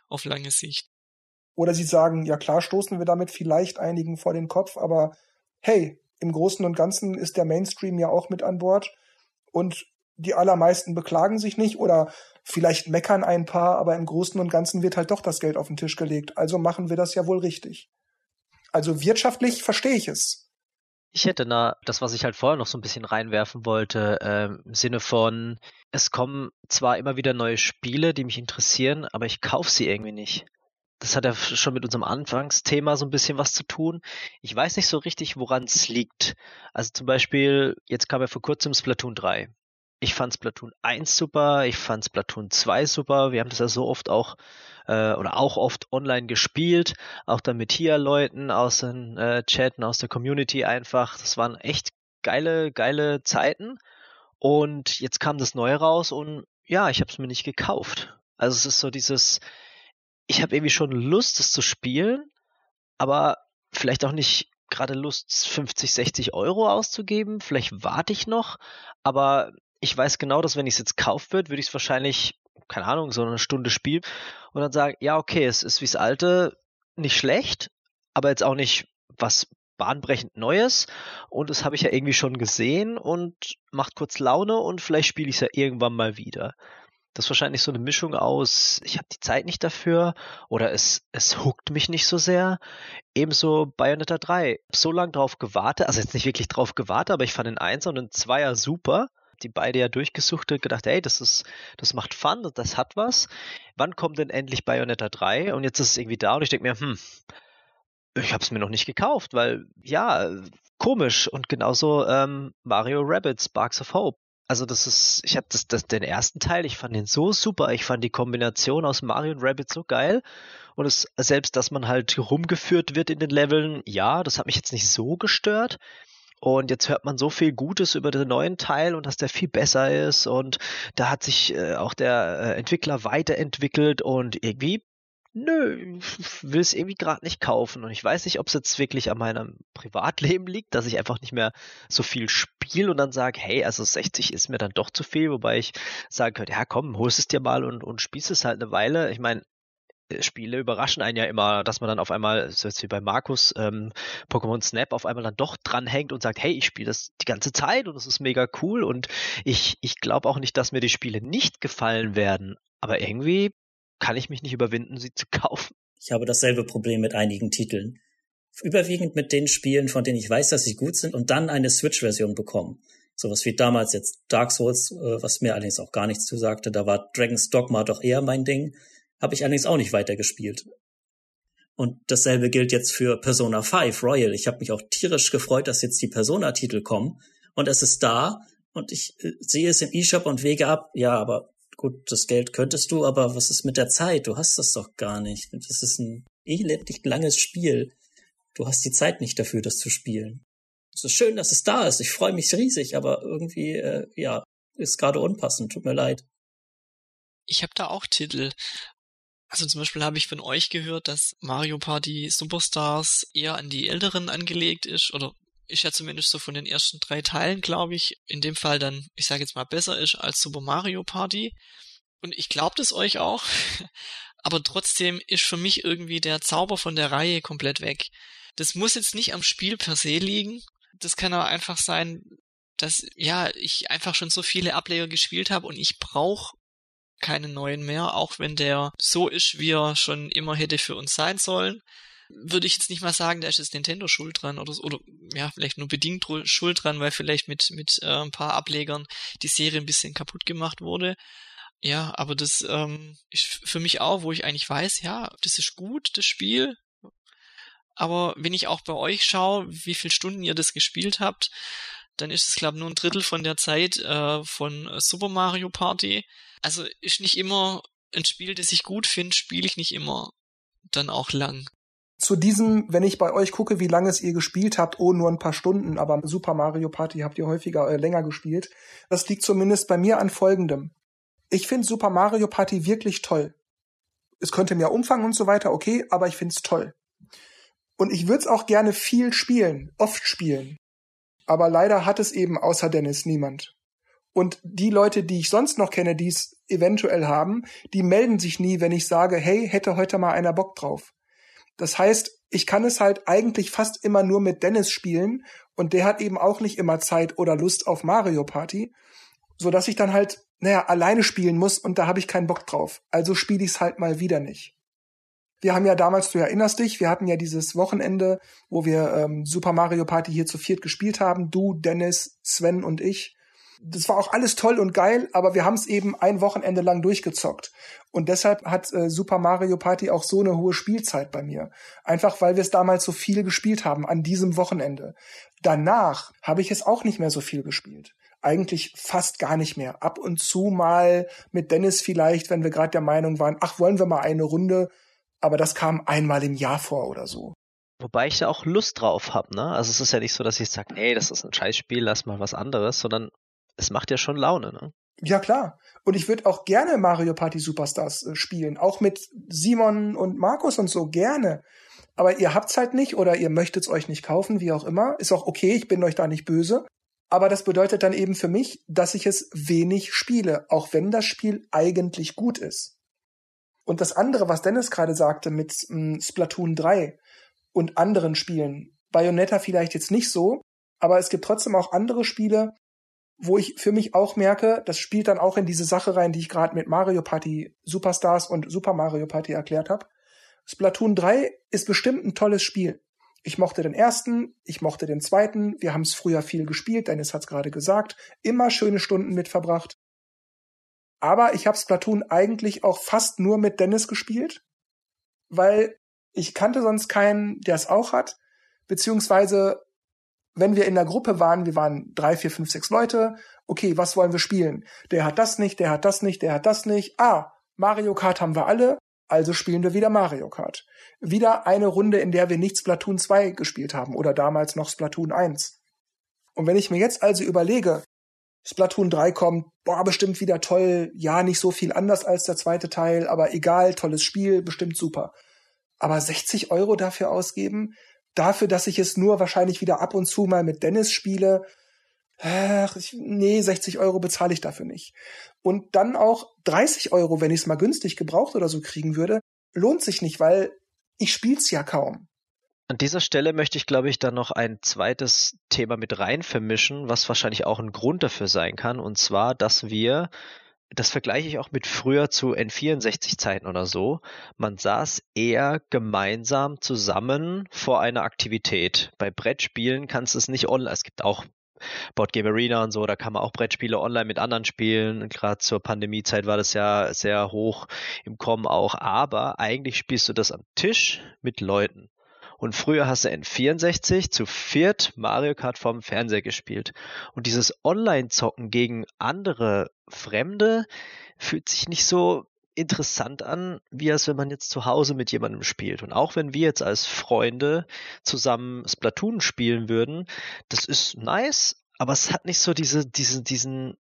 auf lange Sicht.
Oder sie sagen, ja klar, stoßen wir damit vielleicht einigen vor den Kopf, aber hey, im Großen und Ganzen ist der Mainstream ja auch mit an Bord und die allermeisten beklagen sich nicht oder Vielleicht meckern ein paar, aber im Großen und Ganzen wird halt doch das Geld auf den Tisch gelegt. Also machen wir das ja wohl richtig. Also wirtschaftlich verstehe ich es.
Ich hätte da das, was ich halt vorher noch so ein bisschen reinwerfen wollte, äh, im Sinne von, es kommen zwar immer wieder neue Spiele, die mich interessieren, aber ich kaufe sie irgendwie nicht. Das hat ja schon mit unserem Anfangsthema so ein bisschen was zu tun. Ich weiß nicht so richtig, woran es liegt. Also zum Beispiel, jetzt kam ja vor kurzem Splatoon 3. Ich fand Splatoon 1 super, ich fand Splatoon 2 super. Wir haben das ja so oft auch äh, oder auch oft online gespielt, auch dann mit hier Leuten aus den äh, Chatten, aus der Community einfach. Das waren echt geile, geile Zeiten. Und jetzt kam das Neue raus und ja, ich habe es mir nicht gekauft. Also es ist so dieses, ich habe irgendwie schon Lust, es zu spielen, aber vielleicht auch nicht gerade Lust, 50, 60 Euro auszugeben. Vielleicht warte ich noch, aber ich weiß genau, dass wenn ich es jetzt kaufen würde, würde ich es wahrscheinlich, keine Ahnung, so eine Stunde spielen und dann sagen, ja, okay, es ist wie's alte, nicht schlecht, aber jetzt auch nicht was bahnbrechend Neues und das habe ich ja irgendwie schon gesehen und macht kurz Laune und vielleicht spiele ich es ja irgendwann mal wieder. Das ist wahrscheinlich so eine Mischung aus, ich habe die Zeit nicht dafür oder es, es huckt mich nicht so sehr. Ebenso Bayonetta 3. So lange drauf gewartet, also jetzt nicht wirklich drauf gewartet, aber ich fand den 1 und den 2er super. Die beide ja durchgesucht und gedacht, ey, das ist, das macht Fun und das hat was. Wann kommt denn endlich Bayonetta 3? Und jetzt ist es irgendwie da und ich denke mir, hm, ich habe es mir noch nicht gekauft, weil ja, komisch. Und genauso ähm, Mario Rabbit, Sparks of Hope. Also das ist, ich habe das, das, den ersten Teil, ich fand den so super. Ich fand die Kombination aus Mario und Rabbit so geil. Und es, selbst, dass man halt rumgeführt wird in den Leveln, ja, das hat mich jetzt nicht so gestört. Und jetzt hört man so viel Gutes über den neuen Teil und dass der viel besser ist und da hat sich äh, auch der äh, Entwickler weiterentwickelt und irgendwie nö, will es irgendwie gerade nicht kaufen. Und ich weiß nicht, ob es jetzt wirklich an meinem Privatleben liegt, dass ich einfach nicht mehr so viel spiele und dann sage, hey, also 60 ist mir dann doch zu viel, wobei ich sagen könnte, ja komm, holst es dir mal und, und spielst es halt eine Weile. Ich meine, Spiele überraschen einen ja immer, dass man dann auf einmal, so jetzt wie bei Markus, ähm, Pokémon Snap auf einmal dann doch dranhängt und sagt, hey, ich spiele das die ganze Zeit und es ist mega cool und ich, ich glaube auch nicht, dass mir die Spiele nicht gefallen werden, aber irgendwie kann ich mich nicht überwinden, sie zu *laughs* kaufen.
Ich habe dasselbe Problem mit einigen Titeln. Überwiegend mit den Spielen, von denen ich weiß, dass sie gut sind und dann eine Switch-Version bekommen. Sowas wie damals jetzt Dark Souls, äh, was mir allerdings auch gar nichts zusagte. Da war Dragon's Dogma doch eher mein Ding. Habe ich allerdings auch nicht weitergespielt. Und dasselbe gilt jetzt für Persona 5 Royal. Ich habe mich auch tierisch gefreut, dass jetzt die Persona-Titel kommen. Und es ist da. Und ich äh, sehe es im E-Shop und wege ab. Ja, aber gut, das Geld könntest du, aber was ist mit der Zeit? Du hast das doch gar nicht. Das ist ein elendig langes Spiel. Du hast die Zeit nicht dafür, das zu spielen. Es ist schön, dass es da ist. Ich freue mich riesig, aber irgendwie, äh, ja, ist gerade unpassend. Tut mir leid.
Ich habe da auch Titel. Also zum Beispiel habe ich von euch gehört, dass Mario Party Superstars eher an die Älteren angelegt ist oder ist ja zumindest so von den ersten drei Teilen, glaube ich, in dem Fall dann, ich sage jetzt mal, besser ist als Super Mario Party. Und ich glaube das euch auch. *laughs* Aber trotzdem ist für mich irgendwie der Zauber von der Reihe komplett weg. Das muss jetzt nicht am Spiel per se liegen. Das kann aber einfach sein, dass ja ich einfach schon so viele Ableger gespielt habe und ich brauche keinen neuen mehr, auch wenn der so ist, wie er schon immer hätte für uns sein sollen würde ich jetzt nicht mal sagen, da ist jetzt Nintendo schuld dran oder, oder ja, vielleicht nur bedingt schuld dran, weil vielleicht mit, mit äh, ein paar Ablegern die Serie ein bisschen kaputt gemacht wurde. Ja, aber das ähm, ist für mich auch, wo ich eigentlich weiß, ja, das ist gut, das Spiel. Aber wenn ich auch bei euch schaue, wie viele Stunden ihr das gespielt habt, dann ist es, glaube ich, nur ein Drittel von der Zeit äh, von Super Mario Party. Also ist nicht immer ein Spiel, das ich gut finde, spiele ich nicht immer dann auch lang
zu diesem, wenn ich bei euch gucke, wie lange es ihr gespielt habt, oh, nur ein paar Stunden, aber Super Mario Party habt ihr häufiger äh, länger gespielt. Das liegt zumindest bei mir an folgendem. Ich finde Super Mario Party wirklich toll. Es könnte mehr Umfang und so weiter, okay, aber ich finde es toll. Und ich würde es auch gerne viel spielen, oft spielen. Aber leider hat es eben außer Dennis niemand. Und die Leute, die ich sonst noch kenne, die es eventuell haben, die melden sich nie, wenn ich sage, hey, hätte heute mal einer Bock drauf. Das heißt, ich kann es halt eigentlich fast immer nur mit Dennis spielen und der hat eben auch nicht immer Zeit oder Lust auf Mario Party, so dass ich dann halt, naja, alleine spielen muss und da habe ich keinen Bock drauf. Also spiele ich es halt mal wieder nicht. Wir haben ja damals, du erinnerst dich, wir hatten ja dieses Wochenende, wo wir ähm, Super Mario Party hier zu viert gespielt haben. Du, Dennis, Sven und ich das war auch alles toll und geil, aber wir haben es eben ein Wochenende lang durchgezockt. Und deshalb hat äh, Super Mario Party auch so eine hohe Spielzeit bei mir. Einfach weil wir es damals so viel gespielt haben an diesem Wochenende. Danach habe ich es auch nicht mehr so viel gespielt. eigentlich fast gar nicht mehr. Ab und zu mal mit Dennis vielleicht, wenn wir gerade der Meinung waren, ach, wollen wir mal eine Runde, aber das kam einmal im Jahr vor oder so.
Wobei ich da auch Lust drauf habe, ne? Also es ist ja nicht so, dass ich sage, nee, das ist ein Scheißspiel, lass mal was anderes, sondern es macht ja schon Laune, ne?
Ja, klar. Und ich würde auch gerne Mario Party Superstars äh, spielen. Auch mit Simon und Markus und so gerne. Aber ihr habt's halt nicht oder ihr möchtet's euch nicht kaufen, wie auch immer. Ist auch okay, ich bin euch da nicht böse. Aber das bedeutet dann eben für mich, dass ich es wenig spiele, auch wenn das Spiel eigentlich gut ist. Und das andere, was Dennis gerade sagte mit ähm, Splatoon 3 und anderen Spielen, Bayonetta vielleicht jetzt nicht so, aber es gibt trotzdem auch andere Spiele, wo ich für mich auch merke, das spielt dann auch in diese Sache rein, die ich gerade mit Mario Party Superstars und Super Mario Party erklärt habe. Splatoon 3 ist bestimmt ein tolles Spiel. Ich mochte den ersten, ich mochte den zweiten, wir haben es früher viel gespielt, Dennis hat es gerade gesagt, immer schöne Stunden mit verbracht. Aber ich habe Splatoon eigentlich auch fast nur mit Dennis gespielt, weil ich kannte sonst keinen, der es auch hat, beziehungsweise wenn wir in der Gruppe waren, wir waren drei, vier, fünf, sechs Leute, okay, was wollen wir spielen? Der hat das nicht, der hat das nicht, der hat das nicht. Ah, Mario Kart haben wir alle, also spielen wir wieder Mario Kart. Wieder eine Runde, in der wir nicht Splatoon 2 gespielt haben oder damals noch Splatoon 1. Und wenn ich mir jetzt also überlege, Splatoon 3 kommt, boah, bestimmt wieder toll, ja, nicht so viel anders als der zweite Teil, aber egal, tolles Spiel, bestimmt super. Aber 60 Euro dafür ausgeben, dafür, dass ich es nur wahrscheinlich wieder ab und zu mal mit Dennis spiele, ach, ich, nee, 60 Euro bezahle ich dafür nicht. Und dann auch 30 Euro, wenn ich es mal günstig gebraucht oder so kriegen würde, lohnt sich nicht, weil ich spiel's ja kaum.
An dieser Stelle möchte ich, glaube ich, dann noch ein zweites Thema mit rein vermischen, was wahrscheinlich auch ein Grund dafür sein kann, und zwar, dass wir das vergleiche ich auch mit früher zu N64-Zeiten oder so. Man saß eher gemeinsam zusammen vor einer Aktivität. Bei Brettspielen kannst du es nicht online. Es gibt auch Board Game Arena und so, da kann man auch Brettspiele online mit anderen spielen. Gerade zur Pandemiezeit war das ja sehr hoch im Kommen auch. Aber eigentlich spielst du das am Tisch mit Leuten. Und früher hast du N64 zu viert Mario Kart vom Fernseher gespielt. Und dieses Online-Zocken gegen andere Fremde fühlt sich nicht so interessant an, wie als wenn man jetzt zu Hause mit jemandem spielt. Und auch wenn wir jetzt als Freunde zusammen Splatoon spielen würden, das ist nice, aber es hat nicht so diese, diese, diesen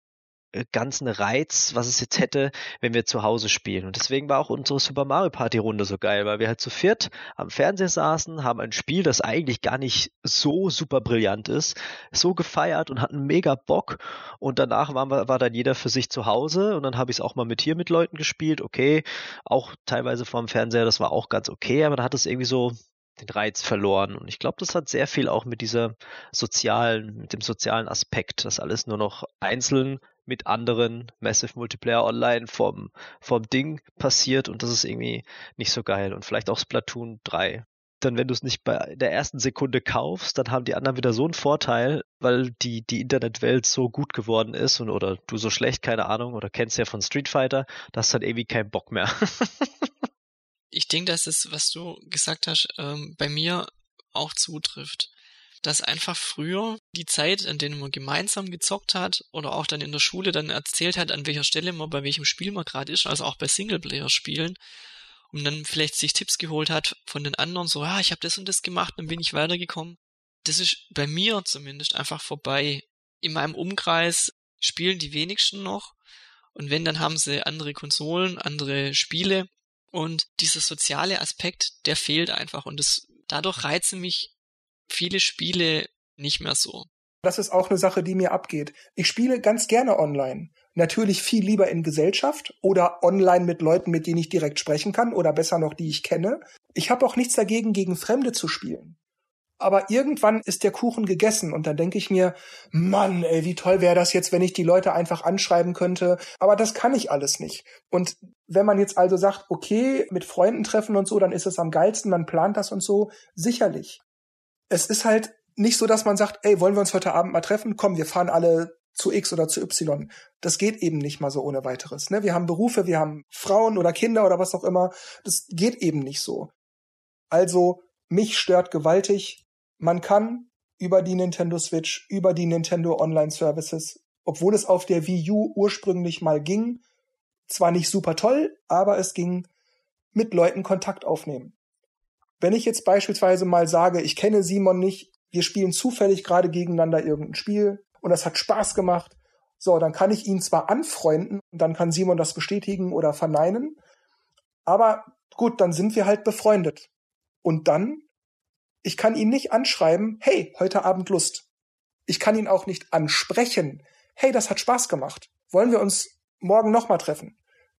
ganzen Reiz, was es jetzt hätte, wenn wir zu Hause spielen. Und deswegen war auch unsere Super Mario Party Runde so geil, weil wir halt zu viert am Fernseher saßen, haben ein Spiel, das eigentlich gar nicht so super brillant ist, so gefeiert und hatten mega Bock. Und danach war, war dann jeder für sich zu Hause und dann habe ich es auch mal mit hier mit Leuten gespielt. Okay, auch teilweise vorm Fernseher, das war auch ganz okay, aber da hat es irgendwie so den Reiz verloren. Und ich glaube, das hat sehr viel auch mit dieser sozialen, mit dem sozialen Aspekt, dass alles nur noch einzeln mit anderen Massive Multiplayer Online vom, vom Ding passiert und das ist irgendwie nicht so geil. Und vielleicht auch Splatoon 3. Dann, wenn du es nicht bei der ersten Sekunde kaufst, dann haben die anderen wieder so einen Vorteil, weil die, die Internetwelt so gut geworden ist und oder du so schlecht, keine Ahnung, oder kennst ja von Street Fighter, da hast du halt irgendwie keinen Bock mehr. *laughs*
ich denke, dass es, was du gesagt hast, ähm, bei mir auch zutrifft dass einfach früher die Zeit, an denen man gemeinsam gezockt hat oder auch dann in der Schule dann erzählt hat, an welcher Stelle man bei welchem Spiel man gerade ist, also auch bei Singleplayer-Spielen und dann vielleicht sich Tipps geholt hat von den anderen, so, ja, ah, ich habe das und das gemacht, dann bin ich weitergekommen. Das ist bei mir zumindest einfach vorbei. In meinem Umkreis spielen die wenigsten noch und wenn, dann haben sie andere Konsolen, andere Spiele und dieser soziale Aspekt, der fehlt einfach und das, dadurch reizen mich viele Spiele nicht mehr so.
Das ist auch eine Sache, die mir abgeht. Ich spiele ganz gerne online. Natürlich viel lieber in Gesellschaft oder online mit Leuten, mit denen ich direkt sprechen kann oder besser noch, die ich kenne. Ich habe auch nichts dagegen, gegen Fremde zu spielen. Aber irgendwann ist der Kuchen gegessen und dann denke ich mir, Mann, ey, wie toll wäre das jetzt, wenn ich die Leute einfach anschreiben könnte. Aber das kann ich alles nicht. Und wenn man jetzt also sagt, okay, mit Freunden treffen und so, dann ist es am geilsten, man plant das und so, sicherlich es ist halt nicht so, dass man sagt, ey, wollen wir uns heute Abend mal treffen? Komm, wir fahren alle zu X oder zu Y. Das geht eben nicht mal so ohne weiteres. Ne? Wir haben Berufe, wir haben Frauen oder Kinder oder was auch immer. Das geht eben nicht so. Also, mich stört gewaltig. Man kann über die Nintendo Switch, über die Nintendo Online Services obwohl es auf der Wii U ursprünglich mal ging. Zwar nicht super toll, aber es ging mit Leuten Kontakt aufnehmen. Wenn ich jetzt beispielsweise mal sage, ich kenne Simon nicht, wir spielen zufällig gerade gegeneinander irgendein Spiel und das hat Spaß gemacht, so, dann kann ich ihn zwar anfreunden, dann kann Simon das bestätigen oder verneinen, aber gut, dann sind wir halt befreundet. Und dann, ich kann ihn nicht anschreiben, hey, heute Abend Lust. Ich kann ihn auch nicht ansprechen, hey, das hat Spaß gemacht. Wollen wir uns morgen nochmal treffen?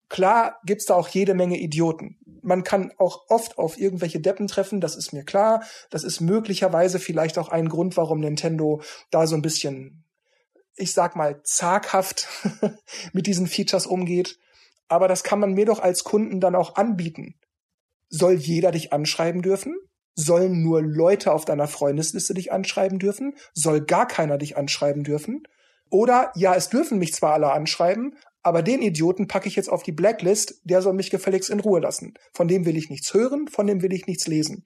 Klar gibt's da auch jede Menge Idioten. Man kann auch oft auf irgendwelche Deppen treffen, das ist mir klar. Das ist möglicherweise vielleicht auch ein Grund, warum Nintendo da so ein bisschen, ich sag mal, zaghaft *laughs* mit diesen Features umgeht. Aber das kann man mir doch als Kunden dann auch anbieten. Soll jeder dich anschreiben dürfen? Sollen nur Leute auf deiner Freundesliste dich anschreiben dürfen? Soll gar keiner dich anschreiben dürfen? Oder ja, es dürfen mich zwar alle anschreiben, aber den Idioten packe ich jetzt auf die Blacklist, der soll mich gefälligst in Ruhe lassen. Von dem will ich nichts hören, von dem will ich nichts lesen.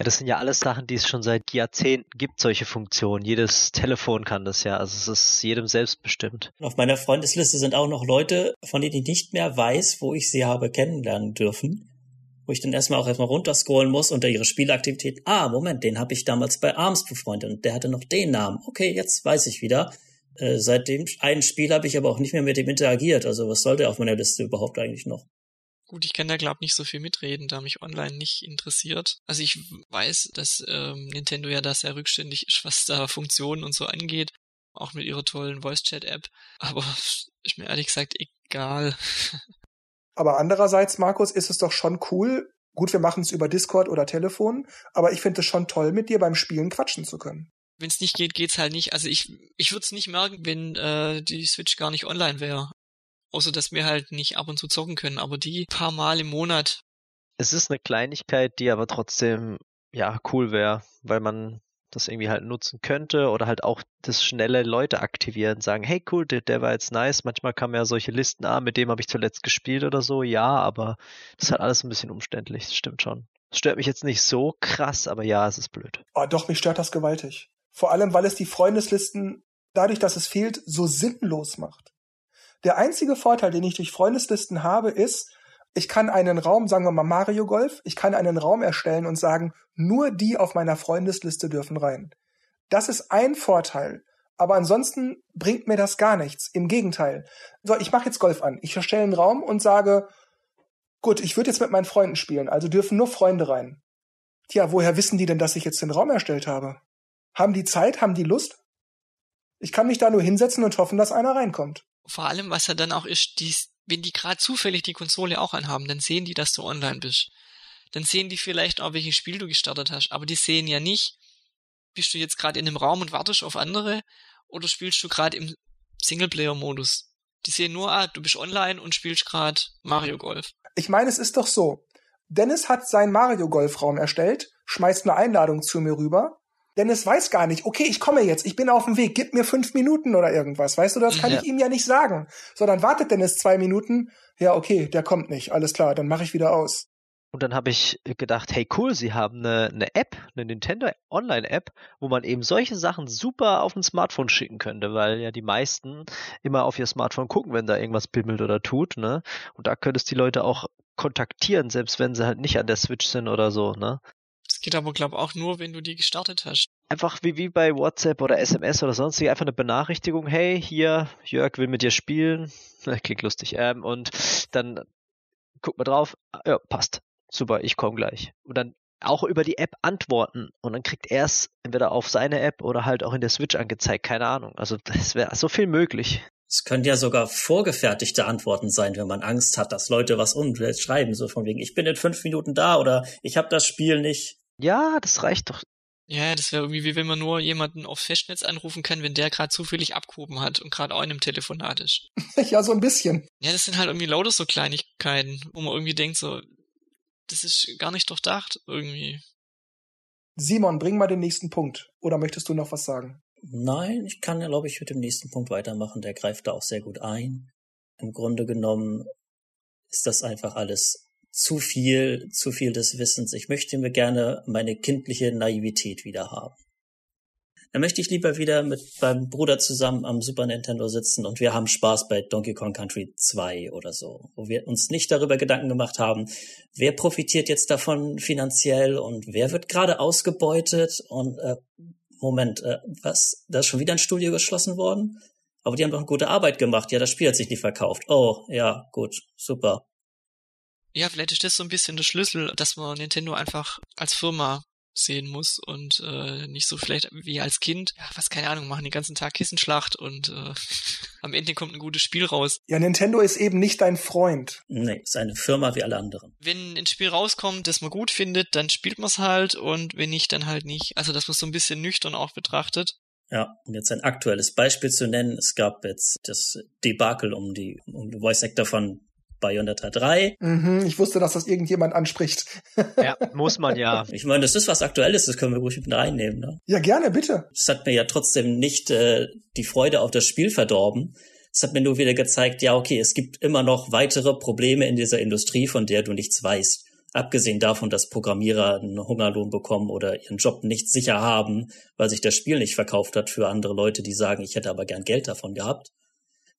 Ja, das sind ja alles Sachen, die es schon seit Jahrzehnten gibt, solche Funktionen. Jedes Telefon kann das ja. Also es ist jedem selbstbestimmt.
Auf meiner Freundesliste sind auch noch Leute, von denen ich nicht mehr weiß, wo ich sie habe kennenlernen dürfen. Wo ich dann erstmal auch erstmal runterscrollen muss unter ihre Spielaktivität. Ah, Moment, den habe ich damals bei Arms befreundet und der hatte noch den Namen. Okay, jetzt weiß ich wieder. Äh, seit dem einen Spiel habe ich aber auch nicht mehr mit ihm interagiert. Also was sollte auf meiner Liste überhaupt eigentlich noch?
Gut, ich kann da glaube nicht so viel mitreden, da mich online nicht interessiert. Also ich weiß, dass ähm, Nintendo ja da sehr rückständig ist, was da Funktionen und so angeht, auch mit ihrer tollen Voice-Chat-App. Aber ist mir ehrlich gesagt egal. *laughs*
Aber andererseits, Markus, ist es doch schon cool. Gut, wir machen es über Discord oder Telefon, aber ich finde es schon toll, mit dir beim Spielen quatschen zu können
wenn es nicht geht, geht's halt nicht. Also ich, ich würde es nicht merken, wenn äh, die Switch gar nicht online wäre. Außer dass wir halt nicht ab und zu zocken können, aber die paar Mal im Monat.
Es ist eine Kleinigkeit, die aber trotzdem ja cool wäre, weil man das irgendwie halt nutzen könnte oder halt auch das schnelle Leute aktivieren, sagen, hey cool, der, der war jetzt nice. Manchmal kann man ja solche Listen, ah, mit dem habe ich zuletzt gespielt oder so, ja, aber das ist halt alles ein bisschen umständlich, das stimmt schon. Das stört mich jetzt nicht so krass, aber ja, es ist blöd.
Oh, doch, mich stört das gewaltig. Vor allem, weil es die Freundeslisten dadurch, dass es fehlt, so sinnlos macht. Der einzige Vorteil, den ich durch Freundeslisten habe, ist, ich kann einen Raum, sagen wir mal Mario Golf, ich kann einen Raum erstellen und sagen, nur die auf meiner Freundesliste dürfen rein. Das ist ein Vorteil. Aber ansonsten bringt mir das gar nichts. Im Gegenteil. So, ich mache jetzt Golf an. Ich erstelle einen Raum und sage, gut, ich würde jetzt mit meinen Freunden spielen, also dürfen nur Freunde rein. Tja, woher wissen die denn, dass ich jetzt den Raum erstellt habe? Haben die Zeit? Haben die Lust? Ich kann mich da nur hinsetzen und hoffen, dass einer reinkommt.
Vor allem, was ja dann auch ist, die, wenn die gerade zufällig die Konsole auch anhaben, dann sehen die, dass du online bist. Dann sehen die vielleicht auch, welches Spiel du gestartet hast, aber die sehen ja nicht, bist du jetzt gerade in einem Raum und wartest auf andere oder spielst du gerade im Singleplayer-Modus. Die sehen nur, ah, du bist online und spielst gerade Mario Golf.
Ich meine, es ist doch so. Dennis hat seinen Mario Golf Raum erstellt, schmeißt eine Einladung zu mir rüber Dennis weiß gar nicht, okay, ich komme jetzt, ich bin auf dem Weg, gib mir fünf Minuten oder irgendwas, weißt du, das kann ja. ich ihm ja nicht sagen. So, dann wartet Dennis zwei Minuten, ja, okay, der kommt nicht, alles klar, dann mache ich wieder aus.
Und dann habe ich gedacht, hey cool, sie haben eine, eine App, eine Nintendo Online-App, wo man eben solche Sachen super auf ein Smartphone schicken könnte, weil ja die meisten immer auf ihr Smartphone gucken, wenn da irgendwas bimmelt oder tut, ne? Und da könntest die Leute auch kontaktieren, selbst wenn sie halt nicht an der Switch sind oder so, ne?
Geht aber, glaube ich, auch nur, wenn du die gestartet hast.
Einfach wie, wie bei WhatsApp oder SMS oder sonstige, einfach eine Benachrichtigung, hey, hier, Jörg will mit dir spielen. *laughs* Klingt lustig. Ähm, und dann guck mal drauf, ah, ja, passt. Super, ich komme gleich. Und dann auch über die App antworten und dann kriegt er es entweder auf seine App oder halt auch in der Switch angezeigt, keine Ahnung. Also das wäre so viel möglich.
Es können ja sogar vorgefertigte Antworten sein, wenn man Angst hat, dass Leute was unwillig schreiben, so von wegen, ich bin in fünf Minuten da oder ich habe das Spiel nicht.
Ja, das reicht doch.
Ja, das wäre irgendwie wie wenn man nur jemanden auf Festnetz anrufen kann, wenn der gerade zufällig abgehoben hat und gerade auch in einem Telefonat ist. *laughs*
ja, so ein bisschen.
Ja, das sind halt irgendwie lauter so Kleinigkeiten, wo man irgendwie denkt, so, das ist gar nicht durchdacht irgendwie.
Simon, bring mal den nächsten Punkt. Oder möchtest du noch was sagen?
Nein, ich kann ja, glaube ich, mit dem nächsten Punkt weitermachen. Der greift da auch sehr gut ein. Im Grunde genommen ist das einfach alles zu viel, zu viel des Wissens. Ich möchte mir gerne meine kindliche Naivität wieder haben. dann möchte ich lieber wieder mit meinem Bruder zusammen am Super Nintendo sitzen und wir haben Spaß bei Donkey Kong Country 2 oder so, wo wir uns nicht darüber Gedanken gemacht haben, wer profitiert jetzt davon finanziell und wer wird gerade ausgebeutet und äh, Moment, äh, was? Da ist schon wieder ein Studio geschlossen worden? Aber die haben doch eine gute Arbeit gemacht. Ja, das Spiel hat sich nicht verkauft. Oh, ja, gut, super.
Ja, vielleicht ist das so ein bisschen der Schlüssel, dass man Nintendo einfach als Firma sehen muss und äh, nicht so vielleicht wie als Kind, ja, was keine Ahnung, machen den ganzen Tag Kissenschlacht und äh, *laughs* am Ende kommt ein gutes Spiel raus.
Ja, Nintendo ist eben nicht dein Freund.
Nee, ist eine Firma wie alle anderen.
Wenn ein Spiel rauskommt, das man gut findet, dann spielt man es halt und wenn nicht, dann halt nicht. Also, dass man so ein bisschen nüchtern auch betrachtet.
Ja, um jetzt ein aktuelles Beispiel zu nennen, es gab jetzt das Debakel um die, um die Voice Actor von Bayonetta 3.
Mhm, ich wusste, dass das irgendjemand anspricht. *laughs*
ja, muss man ja.
Ich meine, das ist was Aktuelles, das können wir ruhig mit reinnehmen. Ne?
Ja, gerne, bitte.
Es hat mir ja trotzdem nicht äh, die Freude auf das Spiel verdorben. Es hat mir nur wieder gezeigt, ja, okay, es gibt immer noch weitere Probleme in dieser Industrie, von der du nichts weißt. Abgesehen davon, dass Programmierer einen Hungerlohn bekommen oder ihren Job nicht sicher haben, weil sich das Spiel nicht verkauft hat für andere Leute, die sagen, ich hätte aber gern Geld davon gehabt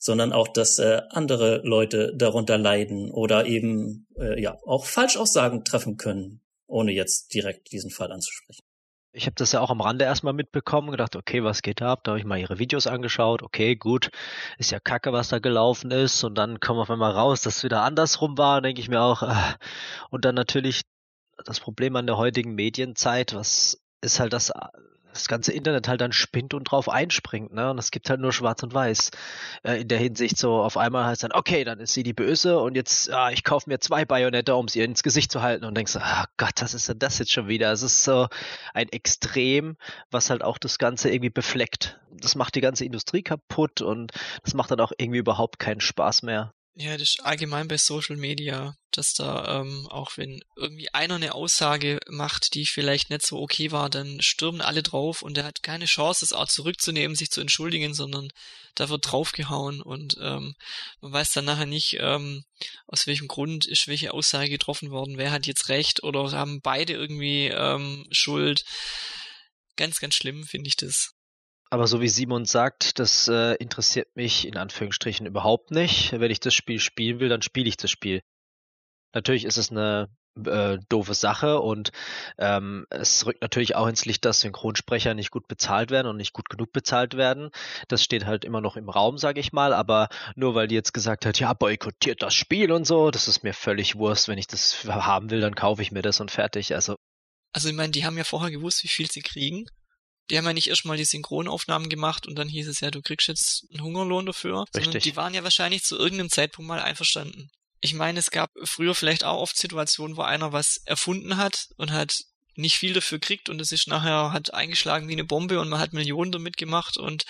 sondern auch, dass äh, andere Leute darunter leiden oder eben äh, ja auch Falschaussagen treffen können, ohne jetzt direkt diesen Fall anzusprechen.
Ich habe das ja auch am Rande erstmal mitbekommen, gedacht, okay, was geht da ab? Da habe ich mal ihre Videos angeschaut, okay, gut, ist ja kacke, was da gelaufen ist. Und dann kommen auf einmal raus, dass es wieder andersrum war, denke ich mir auch. Und dann natürlich das Problem an der heutigen Medienzeit, was ist halt das das ganze Internet halt dann spinnt und drauf einspringt, ne? Und es gibt halt nur Schwarz und Weiß. Äh, in der Hinsicht so, auf einmal heißt dann, okay, dann ist sie die Böse und jetzt, ah, ich kaufe mir zwei Bayonette, um sie ins Gesicht zu halten und denkst, so, ah Gott, was ist denn das jetzt schon wieder? Es ist so ein Extrem, was halt auch das Ganze irgendwie befleckt. Das macht die ganze Industrie kaputt und das macht dann auch irgendwie überhaupt keinen Spaß mehr.
Ja, das ist allgemein bei Social Media, dass da ähm, auch wenn irgendwie einer eine Aussage macht, die vielleicht nicht so okay war, dann stürmen alle drauf und er hat keine Chance, es auch zurückzunehmen, sich zu entschuldigen, sondern da wird draufgehauen und ähm, man weiß dann nachher nicht, ähm, aus welchem Grund ist welche Aussage getroffen worden, wer hat jetzt recht oder haben beide irgendwie ähm, Schuld. Ganz, ganz schlimm finde ich das.
Aber so wie Simon sagt, das äh, interessiert mich in Anführungsstrichen überhaupt nicht. Wenn ich das Spiel spielen will, dann spiele ich das Spiel. Natürlich ist es eine äh, doofe Sache und ähm, es rückt natürlich auch ins Licht, dass Synchronsprecher nicht gut bezahlt werden und nicht gut genug bezahlt werden. Das steht halt immer noch im Raum, sage ich mal, aber nur weil die jetzt gesagt hat, ja, boykottiert das Spiel und so, das ist mir völlig Wurst. Wenn ich das haben will, dann kaufe ich mir das und fertig. Also
also ich meine, die haben ja vorher gewusst, wie viel sie kriegen die haben ja nicht erstmal die Synchronaufnahmen gemacht und dann hieß es ja, du kriegst jetzt einen Hungerlohn dafür, Richtig. sondern die waren ja wahrscheinlich zu irgendeinem Zeitpunkt mal einverstanden. Ich meine, es gab früher vielleicht auch oft Situationen, wo einer was erfunden hat und hat nicht viel dafür kriegt und es ist nachher hat eingeschlagen wie eine Bombe und man hat Millionen damit gemacht und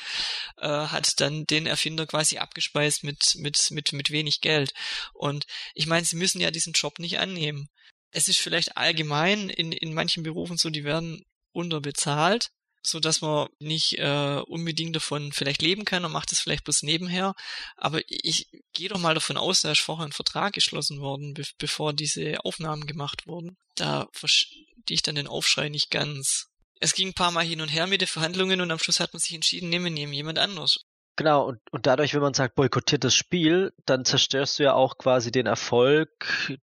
äh, hat dann den Erfinder quasi abgespeist mit mit mit mit wenig Geld und ich meine sie müssen ja diesen Job nicht annehmen es ist vielleicht allgemein in in manchen Berufen so die werden unterbezahlt so dass man nicht äh, unbedingt davon vielleicht leben kann und macht es vielleicht bloß nebenher. Aber ich gehe doch mal davon aus, da ist vorher ein Vertrag geschlossen worden, be bevor diese Aufnahmen gemacht wurden. Da verstehe ich dann den Aufschrei nicht ganz. Es ging ein paar Mal hin und her mit den Verhandlungen und am Schluss hat man sich entschieden, nehmen wir jemand anders.
Genau, und, und dadurch, wenn man sagt, boykottiert das Spiel, dann zerstörst du ja auch quasi den Erfolg,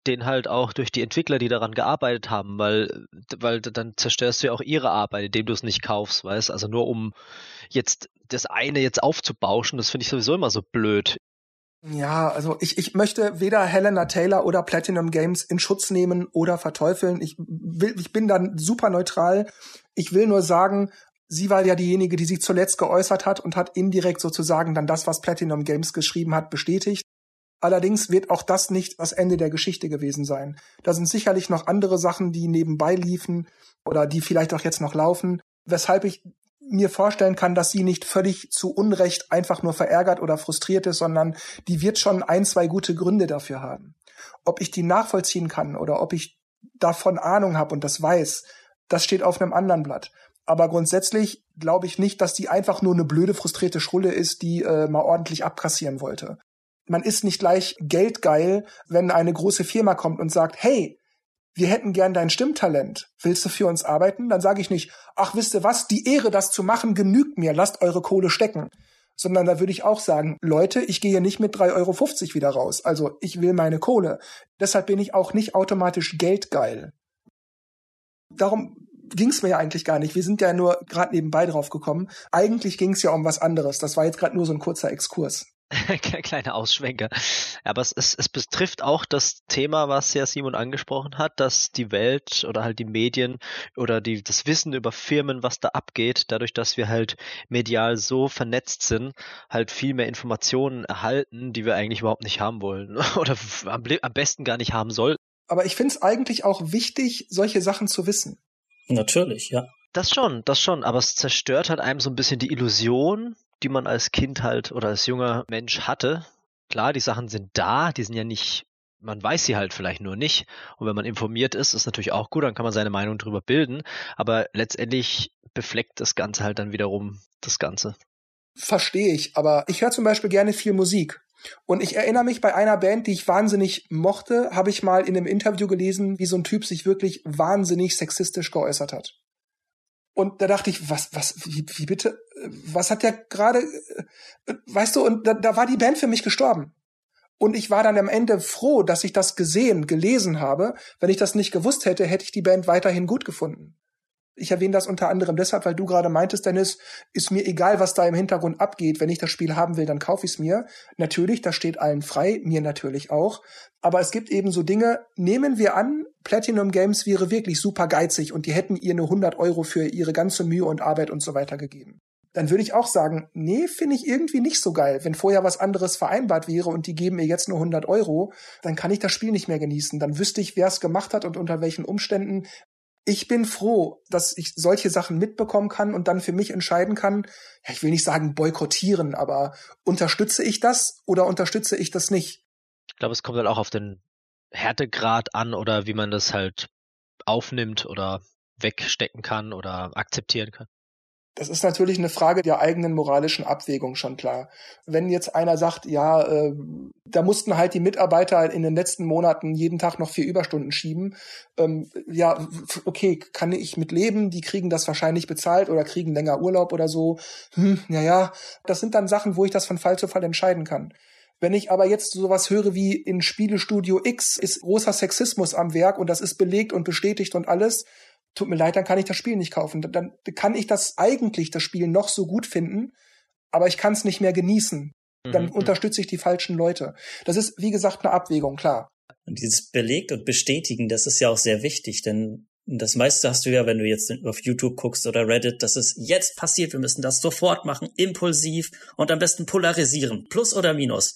den halt auch durch die Entwickler, die daran gearbeitet haben, weil, weil dann zerstörst du ja auch ihre Arbeit, indem du es nicht kaufst, weißt Also nur um jetzt das eine jetzt aufzubauschen, das finde ich sowieso immer so blöd.
Ja, also ich, ich möchte weder Helena Taylor oder Platinum Games in Schutz nehmen oder verteufeln. Ich will, ich bin dann super neutral. Ich will nur sagen, sie war ja diejenige, die sich zuletzt geäußert hat und hat indirekt sozusagen dann das, was Platinum Games geschrieben hat, bestätigt. Allerdings wird auch das nicht das Ende der Geschichte gewesen sein. Da sind sicherlich noch andere Sachen, die nebenbei liefen oder die vielleicht auch jetzt noch laufen, weshalb ich mir vorstellen kann, dass sie nicht völlig zu Unrecht einfach nur verärgert oder frustriert ist, sondern die wird schon ein, zwei gute Gründe dafür haben. Ob ich die nachvollziehen kann oder ob ich davon Ahnung habe und das weiß, das steht auf einem anderen Blatt. Aber grundsätzlich glaube ich nicht, dass die einfach nur eine blöde, frustrierte Schrulle ist, die äh, mal ordentlich abkassieren wollte. Man ist nicht gleich geldgeil, wenn eine große Firma kommt und sagt, hey, wir hätten gern dein Stimmtalent. Willst du für uns arbeiten? Dann sage ich nicht, ach, wisst ihr was, die Ehre, das zu machen, genügt mir, lasst eure Kohle stecken. Sondern da würde ich auch sagen, Leute, ich gehe nicht mit 3,50 Euro wieder raus. Also ich will meine Kohle. Deshalb bin ich auch nicht automatisch geldgeil. Darum ging es mir ja eigentlich gar nicht. Wir sind ja nur gerade nebenbei drauf gekommen. Eigentlich ging es ja um was anderes. Das war jetzt gerade nur so ein kurzer Exkurs. *laughs*
Kleine Ausschwenker. Aber es, es, es betrifft auch das Thema, was ja Simon angesprochen hat, dass die Welt oder halt die Medien oder die, das Wissen über Firmen, was da abgeht, dadurch, dass wir halt medial so vernetzt sind, halt viel mehr Informationen erhalten, die wir eigentlich überhaupt nicht haben wollen *laughs* oder am, am besten gar nicht haben sollten.
Aber ich finde es eigentlich auch wichtig, solche Sachen zu wissen.
Natürlich, ja.
Das schon, das schon, aber es zerstört halt einem so ein bisschen die Illusion, die man als Kind halt oder als junger Mensch hatte. Klar, die Sachen sind da, die sind ja nicht, man weiß sie halt vielleicht nur nicht. Und wenn man informiert ist, ist natürlich auch gut, dann kann man seine Meinung darüber bilden. Aber letztendlich befleckt das Ganze halt dann wiederum das Ganze.
Verstehe ich, aber ich höre zum Beispiel gerne viel Musik. Und ich erinnere mich bei einer Band, die ich wahnsinnig mochte, habe ich mal in einem Interview gelesen, wie so ein Typ sich wirklich wahnsinnig sexistisch geäußert hat. Und da dachte ich, was, was, wie, wie bitte, was hat der gerade, weißt du, und da, da war die Band für mich gestorben. Und ich war dann am Ende froh, dass ich das gesehen, gelesen habe. Wenn ich das nicht gewusst hätte, hätte ich die Band weiterhin gut gefunden. Ich erwähne das unter anderem deshalb, weil du gerade meintest, Dennis, ist mir egal, was da im Hintergrund abgeht. Wenn ich das Spiel haben will, dann kaufe ich es mir. Natürlich, das steht allen frei, mir natürlich auch. Aber es gibt eben so Dinge, nehmen wir an, Platinum Games wäre wirklich super geizig und die hätten ihr nur 100 Euro für ihre ganze Mühe und Arbeit und so weiter gegeben. Dann würde ich auch sagen, nee, finde ich irgendwie nicht so geil. Wenn vorher was anderes vereinbart wäre und die geben mir jetzt nur 100 Euro, dann kann ich das Spiel nicht mehr genießen. Dann wüsste ich, wer es gemacht hat und unter welchen Umständen ich bin froh, dass ich solche Sachen mitbekommen kann und dann für mich entscheiden kann, ja, ich will nicht sagen boykottieren, aber unterstütze ich das oder unterstütze ich das nicht?
Ich glaube, es kommt halt auch auf den Härtegrad an oder wie man das halt aufnimmt oder wegstecken kann oder akzeptieren kann.
Das ist natürlich eine Frage der eigenen moralischen Abwägung schon klar. Wenn jetzt einer sagt, ja, äh, da mussten halt die Mitarbeiter in den letzten Monaten jeden Tag noch vier Überstunden schieben, ähm, ja, okay, kann ich mit leben, die kriegen das wahrscheinlich bezahlt oder kriegen länger Urlaub oder so. Hm, ja, ja, das sind dann Sachen, wo ich das von Fall zu Fall entscheiden kann. Wenn ich aber jetzt sowas höre wie in Spielestudio X ist großer Sexismus am Werk und das ist belegt und bestätigt und alles, tut mir leid, dann kann ich das Spiel nicht kaufen. Dann kann ich das eigentlich, das Spiel noch so gut finden, aber ich kann es nicht mehr genießen. Dann mhm. unterstütze ich die falschen Leute. Das ist, wie gesagt, eine Abwägung, klar.
Und dieses belegt und bestätigen, das ist ja auch sehr wichtig, denn das meiste hast du ja, wenn du jetzt auf YouTube guckst oder Reddit, dass es jetzt passiert, wir müssen das sofort machen, impulsiv und am besten polarisieren, plus oder minus.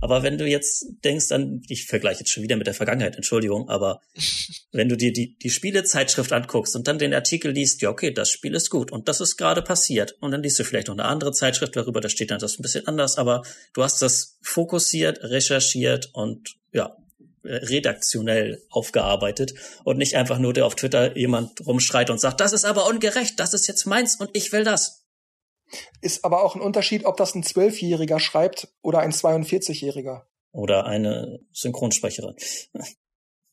Aber wenn du jetzt denkst an, ich vergleiche jetzt schon wieder mit der Vergangenheit, Entschuldigung, aber *laughs* wenn du dir die, die Spielezeitschrift anguckst und dann den Artikel liest, ja, okay, das Spiel ist gut und das ist gerade passiert. Und dann liest du vielleicht noch eine andere Zeitschrift darüber, da steht dann das ein bisschen anders, aber du hast das fokussiert, recherchiert und ja, redaktionell aufgearbeitet und nicht einfach nur der auf Twitter jemand rumschreit und sagt, das ist aber ungerecht, das ist jetzt meins und ich will das.
Ist aber auch ein Unterschied, ob das ein Zwölfjähriger schreibt oder ein 42-Jähriger.
Oder eine Synchronsprecherin.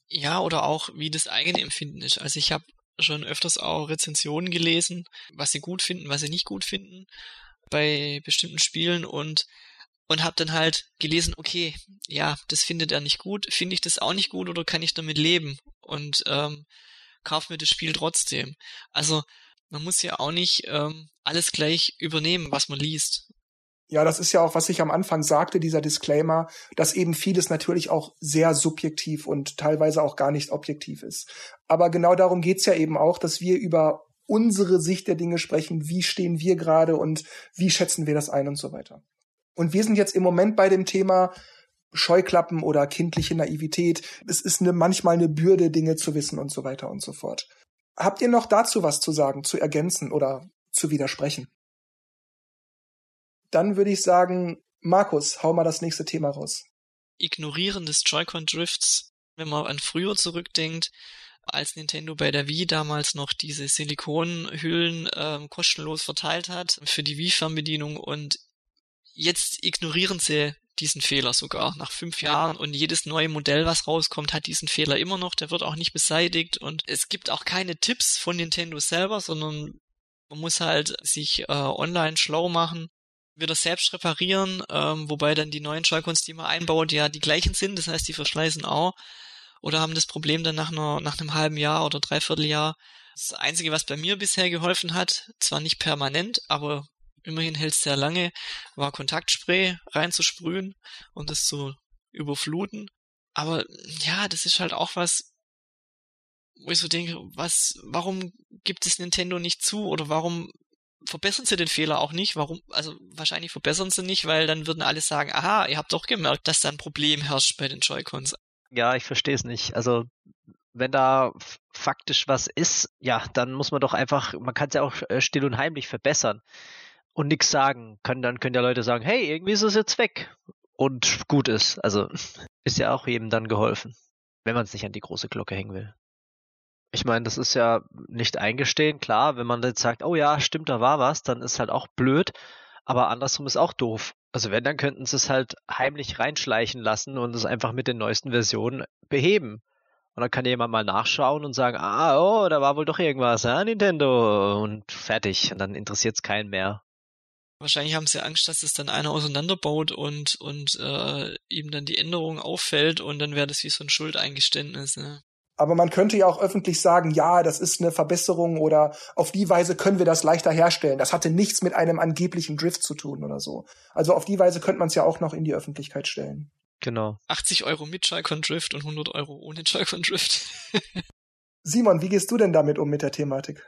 Ja, oder auch, wie das eigene Empfinden ist. Also ich habe schon öfters auch Rezensionen gelesen, was sie gut finden, was sie nicht gut finden bei bestimmten Spielen und und habe dann halt gelesen, okay, ja, das findet er nicht gut, finde ich das auch nicht gut oder kann ich damit leben und ähm, kauf mir das Spiel trotzdem. Also man muss ja auch nicht ähm, alles gleich übernehmen, was man liest.
Ja, das ist ja auch, was ich am Anfang sagte, dieser Disclaimer, dass eben vieles natürlich auch sehr subjektiv und teilweise auch gar nicht objektiv ist. Aber genau darum geht's ja eben auch, dass wir über unsere Sicht der Dinge sprechen, wie stehen wir gerade und wie schätzen wir das ein und so weiter. Und wir sind jetzt im Moment bei dem Thema Scheuklappen oder kindliche Naivität. Es ist eine, manchmal eine Bürde, Dinge zu wissen und so weiter und so fort. Habt ihr noch dazu was zu sagen, zu ergänzen oder zu widersprechen? Dann würde ich sagen, Markus, hau mal das nächste Thema raus.
Ignorieren des Joy-Con Drifts, wenn man an früher zurückdenkt, als Nintendo bei der Wii damals noch diese Silikonhüllen ähm, kostenlos verteilt hat für die Wii-Fernbedienung und jetzt ignorieren sie diesen Fehler sogar nach fünf Jahren und jedes neue Modell, was rauskommt, hat diesen Fehler immer noch. Der wird auch nicht beseitigt und es gibt auch keine Tipps von Nintendo selber, sondern man muss halt sich äh, online schlau machen, wieder selbst reparieren, ähm, wobei dann die neuen Joy-Cons, die man einbaut, ja die gleichen sind, das heißt, die verschleißen auch oder haben das Problem dann nach, einer, nach einem halben Jahr oder dreiviertel Jahr. Das Einzige, was bei mir bisher geholfen hat, zwar nicht permanent, aber immerhin hält es sehr lange, war Kontaktspray reinzusprühen und das zu überfluten. Aber ja, das ist halt auch was, wo ich so denke, was, warum gibt es Nintendo nicht zu oder warum verbessern sie den Fehler auch nicht? Warum? Also wahrscheinlich verbessern sie nicht, weil dann würden alle sagen, aha, ihr habt doch gemerkt, dass da ein Problem herrscht bei den Joy-Cons.
Ja, ich verstehe es nicht. Also wenn da faktisch was ist, ja, dann muss man doch einfach, man kann es ja auch äh, still und heimlich verbessern und nichts sagen. Können, dann können ja Leute sagen, hey, irgendwie ist es jetzt weg und gut ist. Also *laughs* ist ja auch jedem dann geholfen, wenn man es nicht an die große Glocke hängen will. Ich meine, das ist ja nicht eingestehen, klar, wenn man jetzt sagt, oh ja, stimmt, da war was, dann ist halt auch blöd, aber andersrum ist auch doof. Also wenn, dann könnten sie es halt heimlich reinschleichen lassen und es einfach mit den neuesten Versionen beheben. Und dann kann jemand mal nachschauen und sagen, ah, oh, da war wohl doch irgendwas, ja, Nintendo. Und fertig. Und dann interessiert es keinen mehr.
Wahrscheinlich haben sie Angst, dass es dann einer auseinanderbaut und, und äh, ihm dann die Änderung auffällt und dann wäre das wie so ein Schuldeingeständnis. Ne?
Aber man könnte ja auch öffentlich sagen, ja, das ist eine Verbesserung oder auf die Weise können wir das leichter herstellen. Das hatte nichts mit einem angeblichen Drift zu tun oder so. Also auf die Weise könnte man es ja auch noch in die Öffentlichkeit stellen.
Genau.
80 Euro mit Joy-Con Drift und 100 Euro ohne Joy-Con Drift. *laughs*
Simon, wie gehst du denn damit um mit der Thematik?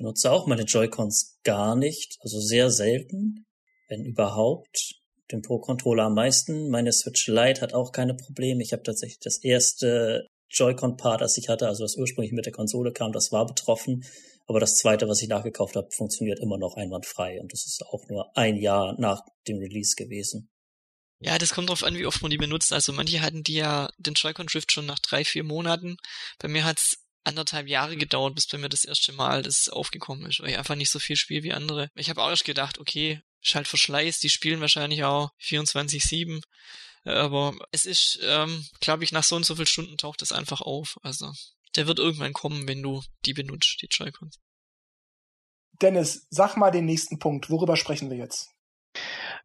Benutze auch meine Joy-Cons gar nicht, also sehr selten, wenn überhaupt. Den Pro-Controller am meisten. Meine Switch Lite hat auch keine Probleme. Ich habe tatsächlich das erste Joy-Con-Part, das ich hatte, also das ursprünglich mit der Konsole kam, das war betroffen. Aber das zweite, was ich nachgekauft habe, funktioniert immer noch einwandfrei. Und das ist auch nur ein Jahr nach dem Release gewesen.
Ja, das kommt drauf an, wie oft man die benutzt. Also manche hatten die ja den Joy-Con Drift schon nach drei, vier Monaten. Bei mir hat's anderthalb Jahre gedauert, bis bei mir das erste Mal das aufgekommen ist, weil ich einfach nicht so viel spiele wie andere. Ich habe auch erst gedacht, okay, ist halt Verschleiß, die spielen wahrscheinlich auch 24-7. Aber es ist, ähm, glaube ich, nach so und so vielen Stunden taucht es einfach auf. Also der wird irgendwann kommen, wenn du die benutzt, die Joy-Cons.
Dennis, sag mal den nächsten Punkt. Worüber sprechen wir jetzt?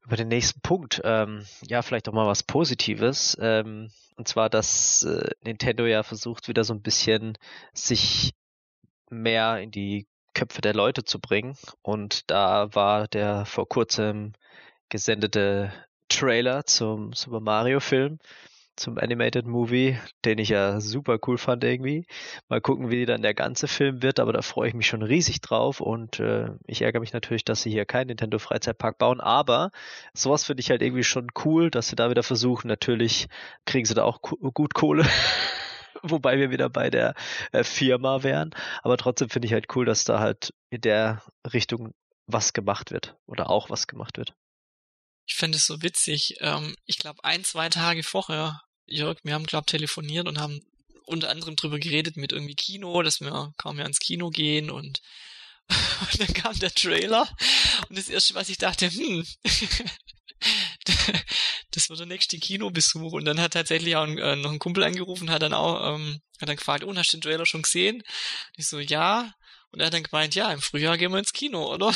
Über den nächsten Punkt. Ähm, ja, vielleicht auch mal was Positives. Ähm, und zwar, dass äh, Nintendo ja versucht, wieder so ein bisschen sich mehr in die Köpfe der Leute zu bringen. Und da war der vor kurzem gesendete Trailer zum Super Mario Film, zum Animated Movie, den ich ja super cool fand irgendwie. Mal gucken, wie dann der ganze Film wird, aber da freue ich mich schon riesig drauf und äh, ich ärgere mich natürlich, dass sie hier keinen Nintendo Freizeitpark bauen, aber sowas finde ich halt irgendwie schon cool, dass sie da wieder versuchen. Natürlich kriegen sie da auch gut Kohle. *laughs* wobei wir wieder bei der äh, Firma wären. Aber trotzdem finde ich halt cool, dass da halt in der Richtung was gemacht wird oder auch was gemacht wird.
Ich finde es so witzig. Ähm, ich glaube, ein, zwei Tage vorher, Jörg, wir haben, glaube telefoniert und haben unter anderem drüber geredet mit irgendwie Kino, dass wir kaum mehr ins Kino gehen und, *laughs* und dann kam der Trailer und das erste, was ich dachte, hm, *laughs* das wird der nächste Kinobesuch und dann hat tatsächlich auch ein, äh, noch ein Kumpel angerufen, hat dann auch, ähm, hat dann gefragt, oh, hast du den Trailer schon gesehen? Und ich so, ja. Und er hat dann gemeint, ja, im Frühjahr gehen wir ins Kino, oder?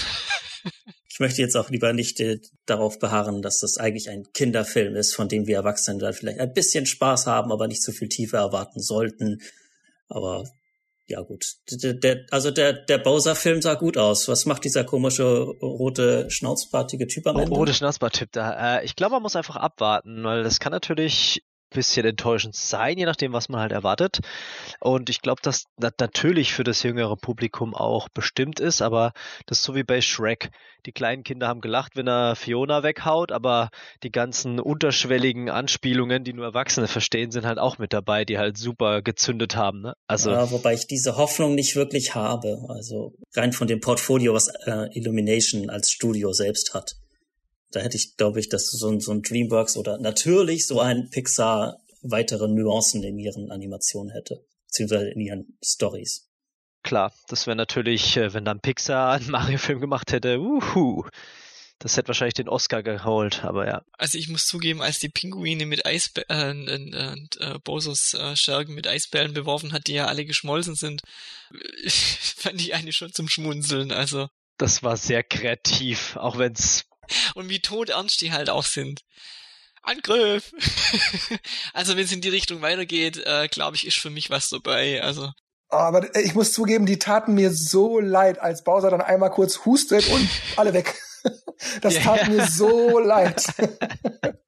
Ich möchte jetzt auch lieber nicht äh, darauf beharren, dass das eigentlich ein Kinderfilm ist, von dem wir Erwachsene dann vielleicht ein bisschen Spaß haben, aber nicht zu viel Tiefe erwarten sollten. Aber ja gut, der, der, also der, der Bowser-Film sah gut aus. Was macht dieser komische rote schnauzbartige Typ am Ende?
rote Schnauzbart-Typ da. Äh, ich glaube, man muss einfach abwarten, weil das kann natürlich bisschen enttäuschend sein, je nachdem, was man halt erwartet. Und ich glaube, dass das natürlich für das jüngere Publikum auch bestimmt ist, aber das ist so wie bei Shrek. Die kleinen Kinder haben gelacht, wenn er Fiona weghaut, aber die ganzen unterschwelligen Anspielungen, die nur Erwachsene verstehen, sind halt auch mit dabei, die halt super gezündet haben. Ne?
Also ja, wobei ich diese Hoffnung nicht wirklich habe. Also rein von dem Portfolio, was äh, Illumination als Studio selbst hat da hätte ich, glaube ich, dass so ein, so ein Dreamworks oder natürlich so ein Pixar weitere Nuancen in ihren Animationen hätte, beziehungsweise in ihren Stories.
Klar, das wäre natürlich, äh, wenn dann Pixar einen *laughs* Mario-Film gemacht hätte, uhu. Das hätte wahrscheinlich den Oscar geholt, aber ja.
Also ich muss zugeben, als die Pinguine mit Eisbären, äh, äh, äh, Bosos äh, Schergen mit Eisbären beworfen hat, die ja alle geschmolzen sind, *laughs* fand ich eigentlich schon zum Schmunzeln. Also
das war sehr kreativ, auch wenn's *laughs*
und wie todernst die halt auch sind. Angriff! *laughs* also wenn es in die Richtung weitergeht, äh, glaube ich, ist für mich was dabei. Also
aber ich muss zugeben, die taten mir so leid, als Bowser dann einmal kurz hustet und alle weg. *laughs* Das tat mir so leid. *laughs*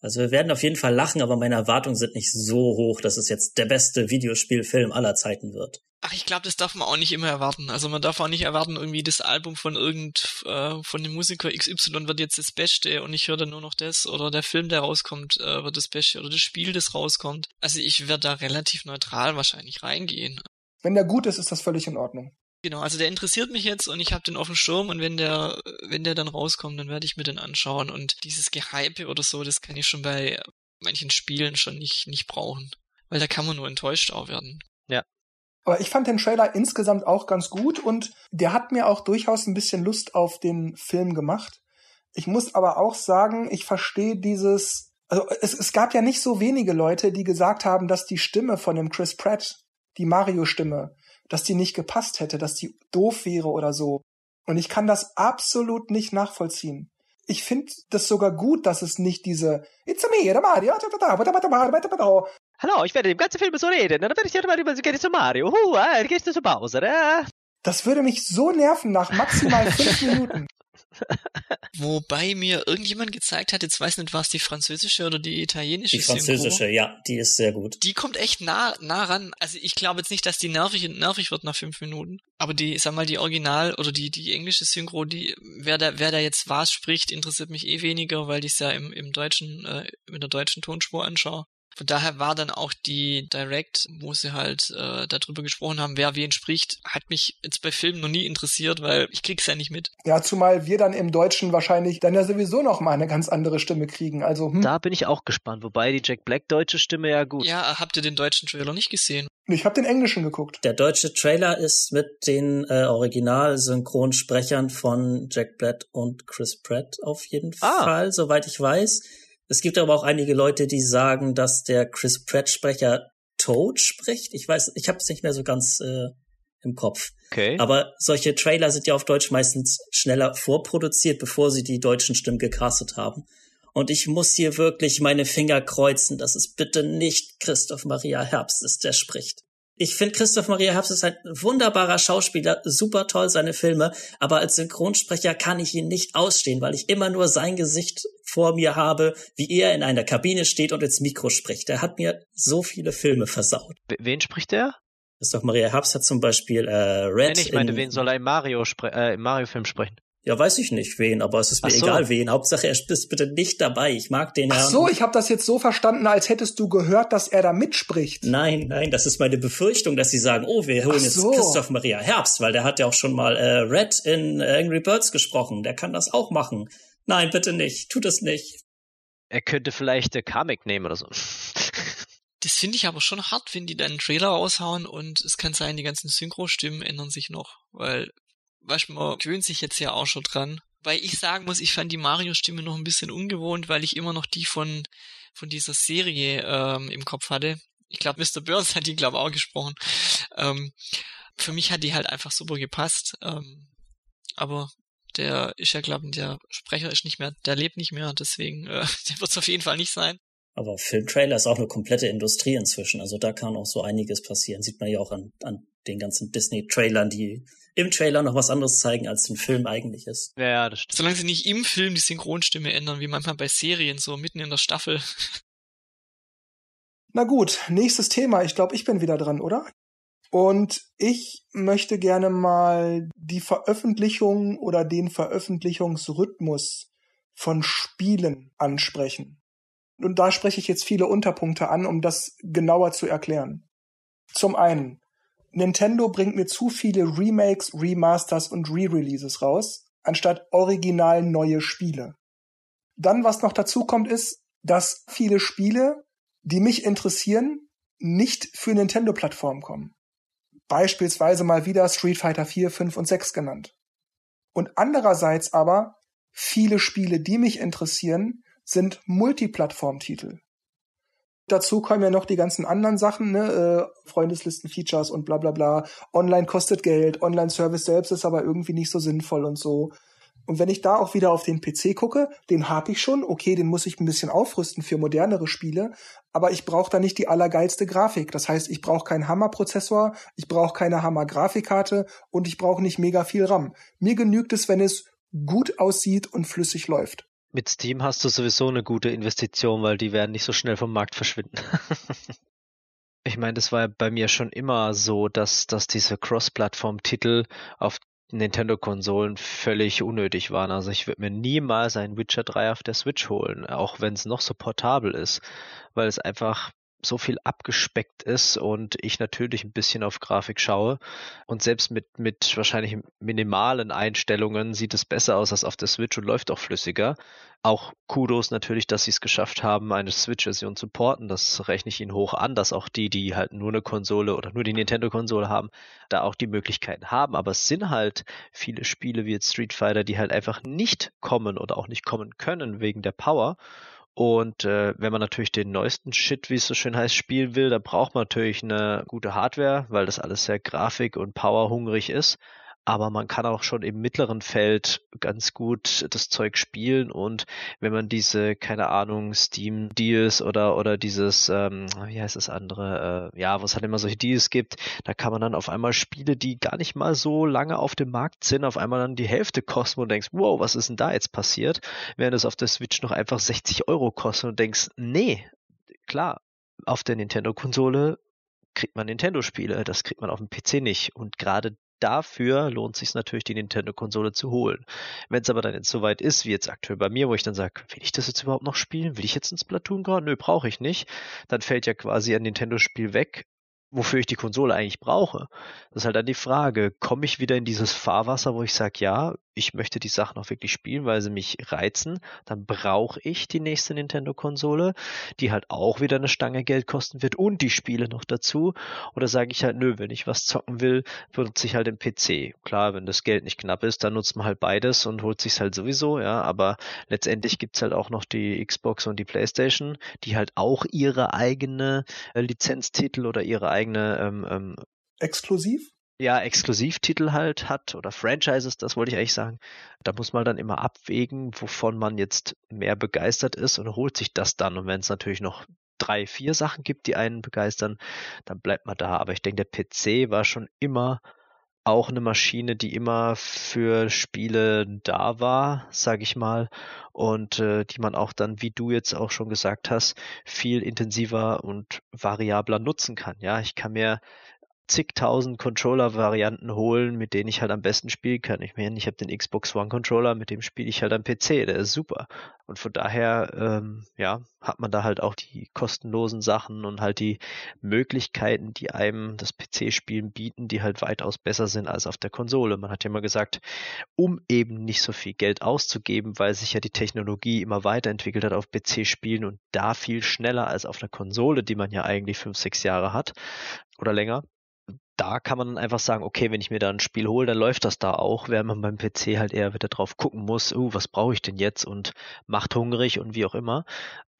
Also wir werden auf jeden Fall lachen, aber meine Erwartungen sind nicht so hoch, dass es jetzt der beste Videospielfilm aller Zeiten wird.
Ach, ich glaube, das darf man auch nicht immer erwarten. Also man darf auch nicht erwarten, irgendwie das Album von irgend äh, von dem Musiker XY wird jetzt das Beste und ich höre dann nur noch das oder der Film, der rauskommt, äh, wird das Beste oder das Spiel, das rauskommt. Also ich werde da relativ neutral wahrscheinlich reingehen.
Wenn der gut ist, ist das völlig in Ordnung.
Genau, also der interessiert mich jetzt und ich habe den auf dem Schirm und wenn der, wenn der dann rauskommt, dann werde ich mir den anschauen und dieses Gehype oder so, das kann ich schon bei manchen Spielen schon nicht, nicht brauchen. Weil da kann man nur enttäuscht auch werden.
Ja.
Aber ich fand den Trailer insgesamt auch ganz gut und der hat mir auch durchaus ein bisschen Lust auf den Film gemacht. Ich muss aber auch sagen, ich verstehe dieses, also es, es gab ja nicht so wenige Leute, die gesagt haben, dass die Stimme von dem Chris Pratt, die Mario-Stimme, dass die nicht gepasst hätte, dass die doof wäre oder so. Und ich kann das absolut nicht nachvollziehen. Ich finde das sogar gut, dass es nicht diese It's a me, the Mario.
Hallo, ich werde im ganzen Film so reden. Dann werde ich dir mal über zu Mario. Uh, äh, gehst du zu Bowser, äh?
Das würde mich so nerven nach maximal fünf Minuten.
Wobei mir irgendjemand gezeigt hat, jetzt weiß nicht, war es die französische oder die italienische
Die französische, Synchro. ja, die ist sehr gut.
Die kommt echt nah, nah ran. Also ich glaube jetzt nicht, dass die nervig, nervig wird nach fünf Minuten. Aber die, sag mal, die Original oder die, die englische Synchro, die, wer da, wer da jetzt was spricht, interessiert mich eh weniger, weil ich es ja im, im deutschen, äh, mit der deutschen Tonspur anschaue. Von daher war dann auch die Direct, wo sie halt äh, darüber gesprochen haben, wer wen spricht, hat mich jetzt bei Filmen noch nie interessiert, weil ich krieg's ja nicht mit.
Ja, zumal wir dann im Deutschen wahrscheinlich dann ja sowieso noch mal eine ganz andere Stimme kriegen. Also hm.
da bin ich auch gespannt. Wobei die Jack Black deutsche Stimme ja gut.
Ja, habt ihr den deutschen Trailer nicht gesehen?
Ich habe den englischen geguckt.
Der deutsche Trailer ist mit den äh, Original-Synchronsprechern von Jack Black und Chris Pratt auf jeden ah. Fall, soweit ich weiß. Es gibt aber auch einige Leute, die sagen, dass der Chris Pratt-Sprecher Toad spricht. Ich weiß, ich habe es nicht mehr so ganz äh, im Kopf.
Okay.
Aber solche Trailer sind ja auf Deutsch meistens schneller vorproduziert, bevor sie die deutschen Stimmen gecastet haben. Und ich muss hier wirklich meine Finger kreuzen, dass es bitte nicht Christoph Maria Herbst ist, der spricht. Ich finde, Christoph Maria Herbst ist ein wunderbarer Schauspieler, super toll seine Filme, aber als Synchronsprecher kann ich ihn nicht ausstehen, weil ich immer nur sein Gesicht vor mir habe, wie er in einer Kabine steht und ins Mikro spricht. Er hat mir so viele Filme versaut.
Wen spricht er?
Christoph Maria Herbst hat zum Beispiel äh, Red.
Nein, ich meine, wen soll er im Mario äh, im Mario-Film sprechen?
Ja, weiß ich nicht wen, aber es ist mir so. egal wen. Hauptsache er ist bitte nicht dabei. Ich mag den
ja. Ach so, ich habe das jetzt so verstanden, als hättest du gehört, dass er da mitspricht.
Nein, nein, das ist meine Befürchtung, dass sie sagen, oh, wir holen so. jetzt Christoph Maria Herbst, weil der hat ja auch schon mal äh, Red in Angry Birds gesprochen. Der kann das auch machen. Nein, bitte nicht. Tu das nicht.
Er könnte vielleicht der Kamek nehmen oder so.
Das finde ich aber schon hart, wenn die dann einen Trailer raushauen und es kann sein, die ganzen Synchro-Stimmen ändern sich noch, weil weißt, man gewöhnt sich jetzt ja auch schon dran. Weil ich sagen muss, ich fand die Mario-Stimme noch ein bisschen ungewohnt, weil ich immer noch die von, von dieser Serie ähm, im Kopf hatte. Ich glaube, Mr. Burns *laughs* hat die, glaube ich, auch gesprochen. Ähm, für mich hat die halt einfach super gepasst. Ähm, aber der ist ja, glaube ich, der Sprecher ist nicht mehr, der lebt nicht mehr, deswegen, äh, *laughs* der wird es auf jeden Fall nicht sein.
Aber Filmtrailer ist auch eine komplette Industrie inzwischen. Also da kann auch so einiges passieren. Sieht man ja auch an, an den ganzen Disney-Trailern, die im Trailer noch was anderes zeigen, als im Film eigentlich ist.
Ja, ja, das stimmt.
Solange sie nicht im Film die Synchronstimme ändern, wie manchmal bei Serien, so mitten in der Staffel. *laughs*
Na gut, nächstes Thema. Ich glaube, ich bin wieder dran, oder? Und ich möchte gerne mal die Veröffentlichung oder den Veröffentlichungsrhythmus von Spielen ansprechen. Und da spreche ich jetzt viele Unterpunkte an, um das genauer zu erklären. Zum einen, Nintendo bringt mir zu viele Remakes, Remasters und Re-Releases raus, anstatt original neue Spiele. Dann, was noch dazu kommt, ist, dass viele Spiele, die mich interessieren, nicht für Nintendo-Plattformen kommen. Beispielsweise mal wieder Street Fighter 4, 5 und 6 genannt. Und andererseits aber viele Spiele, die mich interessieren, sind Multiplattform-Titel. Dazu kommen ja noch die ganzen anderen Sachen, ne? Äh, Freundeslisten, Features und bla bla bla. Online kostet Geld, Online-Service selbst ist aber irgendwie nicht so sinnvoll und so. Und wenn ich da auch wieder auf den PC gucke, den habe ich schon, okay, den muss ich ein bisschen aufrüsten für modernere Spiele, aber ich brauche da nicht die allergeilste Grafik. Das heißt, ich brauche keinen Hammer-Prozessor, ich brauche keine Hammer-Grafikkarte und ich brauche nicht mega viel RAM. Mir genügt es, wenn es gut aussieht und flüssig läuft.
Mit Steam hast du sowieso eine gute Investition, weil die werden nicht so schnell vom Markt verschwinden. *laughs* ich meine, das war bei mir schon immer so, dass, dass diese Cross-Plattform-Titel auf Nintendo-Konsolen völlig unnötig waren. Also ich würde mir niemals einen Witcher 3 auf der Switch holen, auch wenn es noch so portabel ist, weil es einfach so viel abgespeckt ist und ich natürlich ein bisschen auf Grafik schaue. Und selbst mit, mit wahrscheinlich minimalen Einstellungen sieht es besser aus als auf der Switch und läuft auch flüssiger. Auch Kudos natürlich, dass sie es geschafft haben, eine Switch-Version zu porten. Das rechne ich ihnen hoch an, dass auch die, die halt nur eine Konsole oder nur die Nintendo-Konsole haben, da auch die Möglichkeiten haben. Aber es sind halt viele Spiele wie jetzt Street Fighter, die halt einfach nicht kommen oder auch nicht kommen können wegen der Power. Und äh, wenn man natürlich den neuesten Shit, wie es so schön heißt, spielen will, da braucht man natürlich eine gute Hardware, weil das alles sehr grafik- und powerhungrig ist aber man kann auch schon im mittleren Feld ganz gut das Zeug spielen und wenn man diese, keine Ahnung, Steam Deals oder oder dieses, ähm, wie heißt das andere, äh, ja, was halt immer solche Deals gibt, da kann man dann auf einmal Spiele, die gar nicht mal so lange auf dem Markt sind, auf einmal dann die Hälfte kosten und denkst, wow, was ist denn da jetzt passiert? Während es auf der Switch noch einfach 60 Euro kostet und denkst, nee, klar, auf der Nintendo-Konsole kriegt man Nintendo-Spiele, das kriegt man auf dem PC nicht. Und gerade dafür lohnt sich natürlich, die Nintendo-Konsole zu holen. Wenn es aber dann jetzt soweit ist, wie jetzt aktuell bei mir, wo ich dann sage, will ich das jetzt überhaupt noch spielen? Will ich jetzt ins Splatoon gerade? Nö, brauche ich nicht. Dann fällt ja quasi ein Nintendo-Spiel weg wofür ich die Konsole eigentlich brauche. Das ist halt dann die Frage, komme ich wieder in dieses Fahrwasser, wo ich sage, ja, ich möchte die Sachen auch wirklich spielen, weil sie mich reizen, dann brauche ich die nächste Nintendo-Konsole, die halt auch wieder eine Stange Geld kosten wird und die Spiele noch dazu. Oder sage ich halt, nö, wenn ich was zocken will, benutze ich halt den PC. Klar, wenn das Geld nicht knapp ist, dann nutzt man halt beides und holt sich's halt sowieso, ja, aber letztendlich gibt's halt auch noch die Xbox und die Playstation, die halt auch ihre eigene äh, Lizenztitel oder ihre eigene ähm, ähm,
Exklusiv?
Ja, Exklusivtitel halt hat oder Franchises, das wollte ich eigentlich sagen. Da muss man dann immer abwägen, wovon man jetzt mehr begeistert ist und holt sich das dann. Und wenn es natürlich noch drei, vier Sachen gibt, die einen begeistern, dann bleibt man da. Aber ich denke, der PC war schon immer auch eine Maschine, die immer für Spiele da war, sage ich mal, und äh, die man auch dann, wie du jetzt auch schon gesagt hast, viel intensiver und variabler nutzen kann. Ja, ich kann mir zigtausend Controller-Varianten holen, mit denen ich halt am besten spielen kann. Ich meine, ich habe den Xbox One-Controller, mit dem spiele ich halt am PC, der ist super. Und von daher, ähm, ja, hat man da halt auch die kostenlosen Sachen und halt die Möglichkeiten, die einem das PC-Spielen bieten, die halt weitaus besser sind als auf der Konsole. Man hat ja immer gesagt, um eben nicht so viel Geld auszugeben, weil sich ja die Technologie immer weiterentwickelt hat auf PC-Spielen und da viel schneller als auf einer Konsole, die man ja eigentlich fünf, sechs Jahre hat oder länger, da kann man einfach sagen, okay, wenn ich mir da ein Spiel hole, dann läuft das da auch, während man beim PC halt eher wieder drauf gucken muss, uh, was brauche ich denn jetzt und macht hungrig und wie auch immer.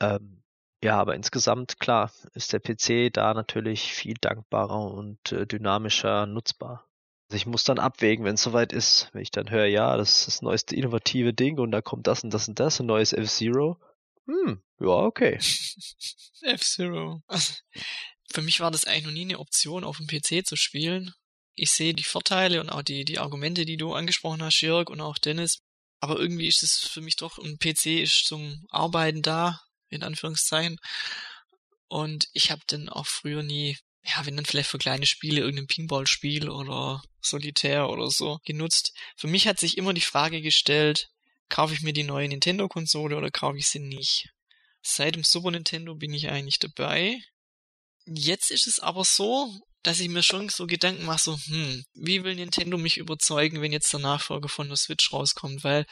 Ähm, ja, aber insgesamt, klar, ist der PC da natürlich viel dankbarer und äh, dynamischer nutzbar. Also ich muss dann abwägen, wenn es soweit ist, wenn ich dann höre, ja, das ist das neueste innovative Ding und da kommt das und das und das, ein neues F-Zero. Hm, ja, okay. *laughs*
F-Zero. Für mich war das eigentlich noch nie eine Option, auf dem PC zu spielen. Ich sehe die Vorteile und auch die, die Argumente, die du angesprochen hast, Jörg und auch Dennis. Aber irgendwie ist es für mich doch, ein PC ist zum Arbeiten da, in Anführungszeichen. Und ich habe dann auch früher nie, ja, wenn dann vielleicht für kleine Spiele, irgendein Pinball-Spiel oder Solitär oder so genutzt. Für mich hat sich immer die Frage gestellt, kaufe ich mir die neue Nintendo-Konsole oder kaufe ich sie nicht? Seit dem Super Nintendo bin ich eigentlich dabei. Jetzt ist es aber so, dass ich mir schon so Gedanken mache, so, hm, wie will Nintendo mich überzeugen, wenn jetzt der Nachfolger von der Switch rauskommt? Weil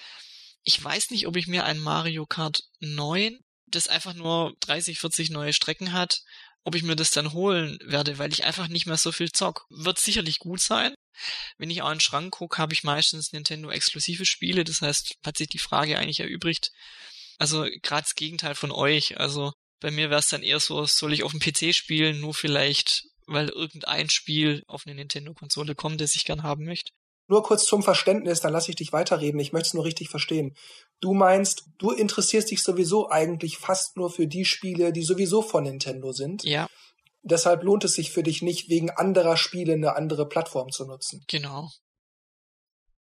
ich weiß nicht, ob ich mir ein Mario Kart 9, das einfach nur 30, 40 neue Strecken hat, ob ich mir das dann holen werde, weil ich einfach nicht mehr so viel zock. Wird sicherlich gut sein, Wenn ich auch in den Schrank gucke, habe ich meistens Nintendo-exklusive Spiele. Das heißt, hat sich die Frage eigentlich erübrigt. Also gerade das Gegenteil von euch. Also bei mir wäre es dann eher so, soll ich auf dem PC spielen, nur vielleicht, weil irgendein Spiel auf eine Nintendo-Konsole kommt, das ich gern haben möchte.
Nur kurz zum Verständnis, dann lasse ich dich weiterreden. Ich möchte es nur richtig verstehen. Du meinst, du interessierst dich sowieso eigentlich fast nur für die Spiele, die sowieso von Nintendo sind.
Ja.
Deshalb lohnt es sich für dich nicht, wegen anderer Spiele eine andere Plattform zu nutzen.
Genau.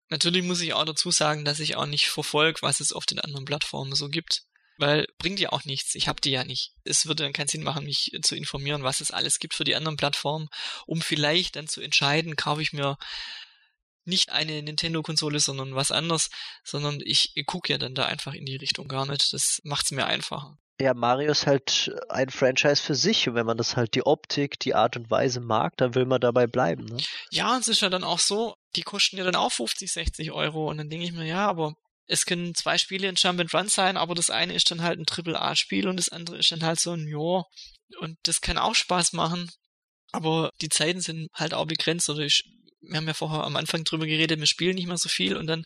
Natürlich muss ich auch dazu sagen, dass ich auch nicht verfolge, was es auf den anderen Plattformen so gibt. Weil bringt ja auch nichts. Ich habe die ja nicht. Es würde dann keinen Sinn machen, mich zu informieren, was es alles gibt für die anderen Plattformen, um vielleicht dann zu entscheiden, kaufe ich mir nicht eine Nintendo-Konsole, sondern was anderes, sondern ich, ich gucke ja dann da einfach in die Richtung gar nicht. Das macht es mir einfacher.
Ja, Mario ist halt ein Franchise für sich und wenn man das halt die Optik, die Art und Weise mag, dann will man dabei bleiben. Ne?
Ja, und es ist ja dann auch so, die kosten ja dann auch 50, 60 Euro und dann denke ich mir, ja, aber es können zwei Spiele in Jump and Run sein, aber das eine ist dann halt ein Triple-A-Spiel und das andere ist dann halt so ein Jo. Und das kann auch Spaß machen. Aber die Zeiten sind halt auch begrenzt oder ich wir haben ja vorher am Anfang drüber geredet, wir spielen nicht mehr so viel und dann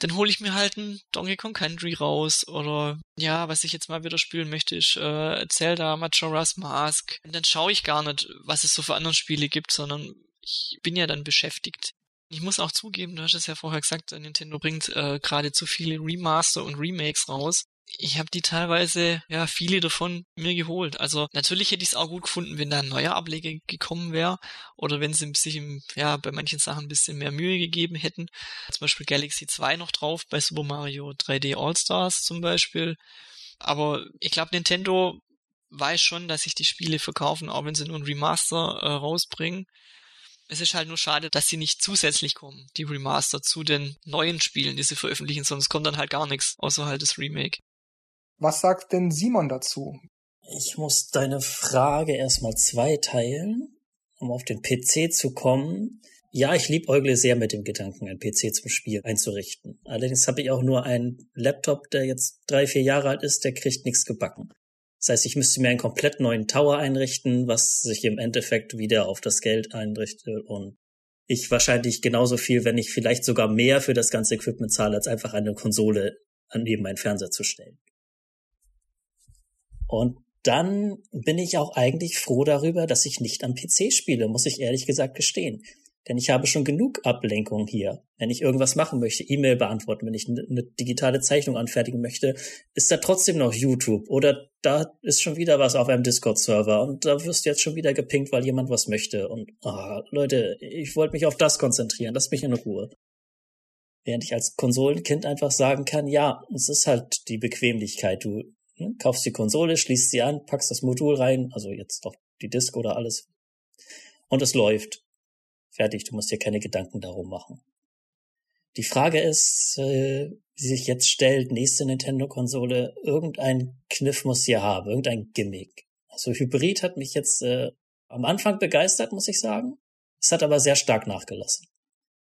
dann hole ich mir halt ein Donkey Kong Country raus oder ja, was ich jetzt mal wieder spielen möchte, ist äh, Zelda Majora's Mask. Und dann schaue ich gar nicht, was es so für andere Spiele gibt, sondern ich bin ja dann beschäftigt. Ich muss auch zugeben, du hast es ja vorher gesagt, Nintendo bringt äh, gerade zu viele Remaster und Remakes raus ich habe die teilweise, ja, viele davon mir geholt. Also natürlich hätte ich es auch gut gefunden, wenn da ein neuer Ableger gekommen wäre oder wenn sie sich im, ja, bei manchen Sachen ein bisschen mehr Mühe gegeben hätten. Zum Beispiel Galaxy 2 noch drauf, bei Super Mario 3D All-Stars zum Beispiel. Aber ich glaube, Nintendo weiß schon, dass sich die Spiele verkaufen, auch wenn sie nur ein Remaster äh, rausbringen. Es ist halt nur schade, dass sie nicht zusätzlich kommen, die Remaster zu den neuen Spielen, die sie veröffentlichen, sonst kommt dann halt gar nichts, außer halt das Remake.
Was sagt denn Simon dazu?
Ich muss deine Frage erstmal zweiteilen, um auf den PC zu kommen. Ja, ich liebäugle sehr mit dem Gedanken, ein PC zum Spiel einzurichten. Allerdings habe ich auch nur einen Laptop, der jetzt drei, vier Jahre alt ist, der kriegt nichts gebacken. Das heißt, ich müsste mir einen komplett neuen Tower einrichten, was sich im Endeffekt wieder auf das Geld einrichtet und ich wahrscheinlich genauso viel, wenn nicht vielleicht sogar mehr für das ganze Equipment zahle, als einfach eine Konsole neben meinen Fernseher zu stellen. Und dann bin ich auch eigentlich froh darüber, dass ich nicht am PC spiele, muss ich ehrlich gesagt gestehen. Denn ich habe schon genug Ablenkung hier. Wenn ich irgendwas machen möchte, E-Mail beantworten, wenn ich eine digitale Zeichnung anfertigen möchte, ist da trotzdem noch YouTube oder da ist schon wieder was auf einem Discord-Server und da wirst du jetzt schon wieder gepinkt, weil jemand was möchte. Und oh, Leute, ich wollte mich auf das konzentrieren, lass mich in Ruhe. Während ich als Konsolenkind einfach sagen kann, ja, es ist halt die Bequemlichkeit. Du Ne? Kaufst die Konsole, schließt sie an, packst das Modul rein, also jetzt doch die Disk oder alles. Und es läuft. Fertig, du musst dir keine Gedanken darum machen. Die Frage ist, äh, wie sich jetzt stellt, nächste Nintendo-Konsole, irgendein Kniff muss sie haben, irgendein Gimmick. Also Hybrid hat mich jetzt äh, am Anfang begeistert, muss ich sagen. Es hat aber sehr stark nachgelassen.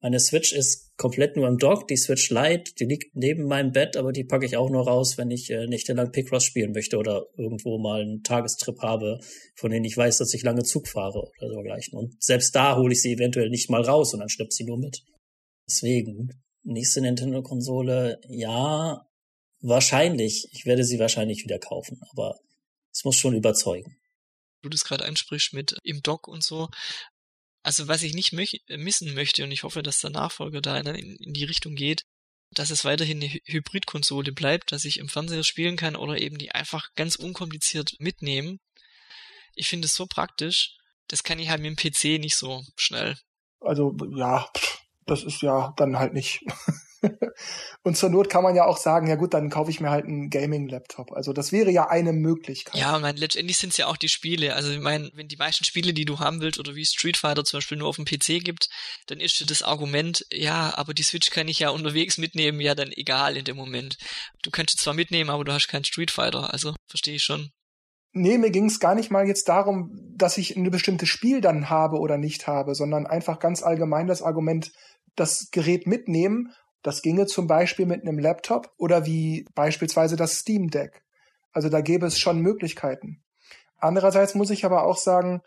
Meine Switch ist komplett nur im Dock. Die Switch Lite, die liegt neben meinem Bett, aber die packe ich auch nur raus, wenn ich äh, nächtelang Picross spielen möchte oder irgendwo mal einen Tagestrip habe, von denen ich weiß, dass ich lange Zug fahre oder dergleichen. Und selbst da hole ich sie eventuell nicht mal raus und dann schlepp sie nur mit. Deswegen, nächste Nintendo-Konsole, ja, wahrscheinlich. Ich werde sie wahrscheinlich wieder kaufen, aber es muss schon überzeugen
du das gerade ansprichst mit im Dock und so, also was ich nicht möch missen möchte und ich hoffe, dass der Nachfolger da in, in die Richtung geht, dass es weiterhin eine Hybridkonsole bleibt, dass ich im Fernseher spielen kann oder eben die einfach ganz unkompliziert mitnehmen. Ich finde es so praktisch. Das kann ich halt mit dem PC nicht so schnell.
Also ja, das ist ja dann halt nicht. *laughs* *laughs* und zur Not kann man ja auch sagen, ja gut, dann kaufe ich mir halt einen Gaming-Laptop. Also das wäre ja eine Möglichkeit.
Ja, mein, letztendlich sind es ja auch die Spiele. Also ich meine, wenn die meisten Spiele, die du haben willst, oder wie Street Fighter zum Beispiel nur auf dem PC gibt, dann ist das Argument, ja, aber die Switch kann ich ja unterwegs mitnehmen, ja dann egal in dem Moment. Du könntest zwar mitnehmen, aber du hast keinen Street Fighter, also verstehe ich schon.
Nee, mir ging es gar nicht mal jetzt darum, dass ich ein bestimmtes Spiel dann habe oder nicht habe, sondern einfach ganz allgemein das Argument, das Gerät mitnehmen das ginge zum Beispiel mit einem Laptop oder wie beispielsweise das Steam Deck. Also da gäbe es schon Möglichkeiten. Andererseits muss ich aber auch sagen,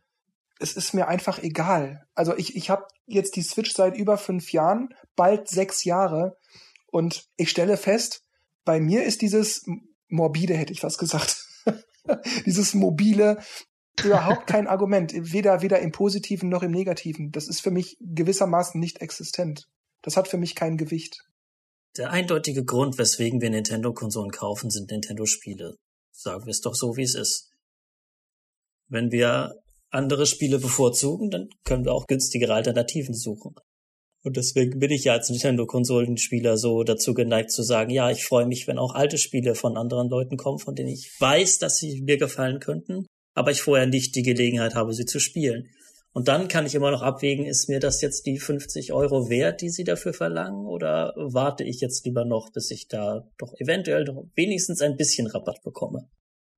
es ist mir einfach egal. Also ich, ich habe jetzt die Switch seit über fünf Jahren, bald sechs Jahre. Und ich stelle fest, bei mir ist dieses morbide, hätte ich was gesagt, *laughs* dieses mobile überhaupt kein Argument, weder, weder im Positiven noch im Negativen. Das ist für mich gewissermaßen nicht existent. Das hat für mich kein Gewicht.
Der eindeutige Grund, weswegen wir Nintendo-Konsolen kaufen, sind Nintendo-Spiele. Sagen wir es doch so, wie es ist. Wenn wir andere Spiele bevorzugen, dann können wir auch günstigere Alternativen suchen. Und deswegen bin ich ja als Nintendo-Konsolenspieler so dazu geneigt zu sagen, ja, ich freue mich, wenn auch alte Spiele von anderen Leuten kommen, von denen ich weiß, dass sie mir gefallen könnten, aber ich vorher nicht die Gelegenheit habe, sie zu spielen. Und dann kann ich immer noch abwägen, ist mir das jetzt die 50 Euro wert, die sie dafür verlangen, oder warte ich jetzt lieber noch, bis ich da doch eventuell noch wenigstens ein bisschen Rabatt bekomme?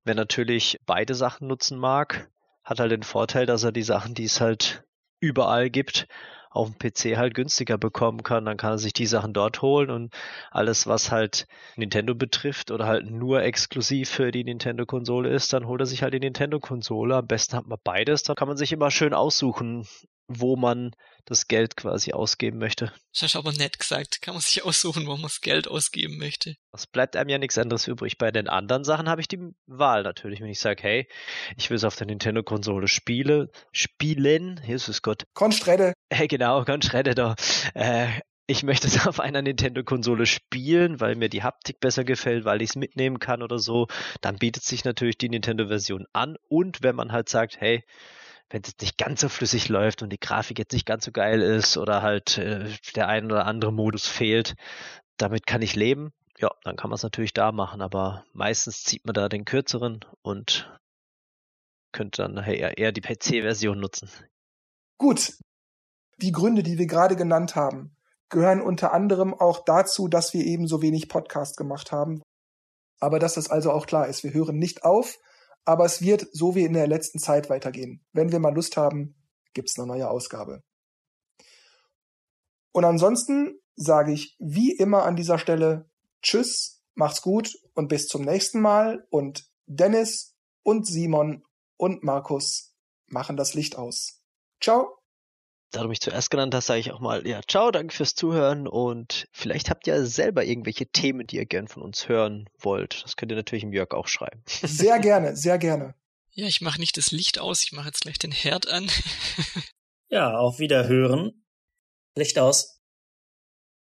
Wer natürlich beide Sachen nutzen mag, hat halt den Vorteil, dass er die Sachen, die es halt überall gibt, auf dem PC halt günstiger bekommen kann. Dann kann er sich die Sachen dort holen und alles, was halt Nintendo betrifft oder halt nur exklusiv für die Nintendo-Konsole ist, dann holt er sich halt die Nintendo-Konsole. Am besten hat man beides. Dann kann man sich immer schön aussuchen, wo man das Geld quasi ausgeben möchte.
Das hast du aber nett gesagt. Kann man sich aussuchen, wo man das Geld ausgeben möchte.
Es bleibt einem ja nichts anderes übrig. Bei den anderen Sachen habe ich die Wahl natürlich. Wenn ich sage, hey, ich will es auf der Nintendo-Konsole spiele, spielen, Jesus Gott.
Konstrede.
Hey, genau, Konstrede da. Äh, ich möchte es *laughs* auf einer Nintendo-Konsole spielen, weil mir die Haptik besser gefällt, weil ich es mitnehmen kann oder so, dann bietet sich natürlich die Nintendo-Version an. Und wenn man halt sagt, hey, wenn es nicht ganz so flüssig läuft und die Grafik jetzt nicht ganz so geil ist oder halt äh, der ein oder andere Modus fehlt, damit kann ich leben. Ja, dann kann man es natürlich da machen, aber meistens zieht man da den kürzeren und könnte dann eher, eher die PC-Version nutzen.
Gut. Die Gründe, die wir gerade genannt haben, gehören unter anderem auch dazu, dass wir eben so wenig Podcast gemacht haben. Aber dass das also auch klar ist, wir hören nicht auf, aber es wird so wie in der letzten Zeit weitergehen. Wenn wir mal Lust haben, gibt's eine neue Ausgabe. Und ansonsten sage ich wie immer an dieser Stelle Tschüss, macht's gut und bis zum nächsten Mal. Und Dennis und Simon und Markus machen das Licht aus. Ciao
da du mich zuerst genannt hast, sage ich auch mal, ja, ciao, danke fürs Zuhören und vielleicht habt ihr selber irgendwelche Themen, die ihr gern von uns hören wollt. Das könnt ihr natürlich im Jörg auch schreiben.
Sehr gerne, sehr gerne.
Ja, ich mache nicht das Licht aus, ich mache jetzt gleich den Herd an.
ja, auf Wiederhören. Licht aus.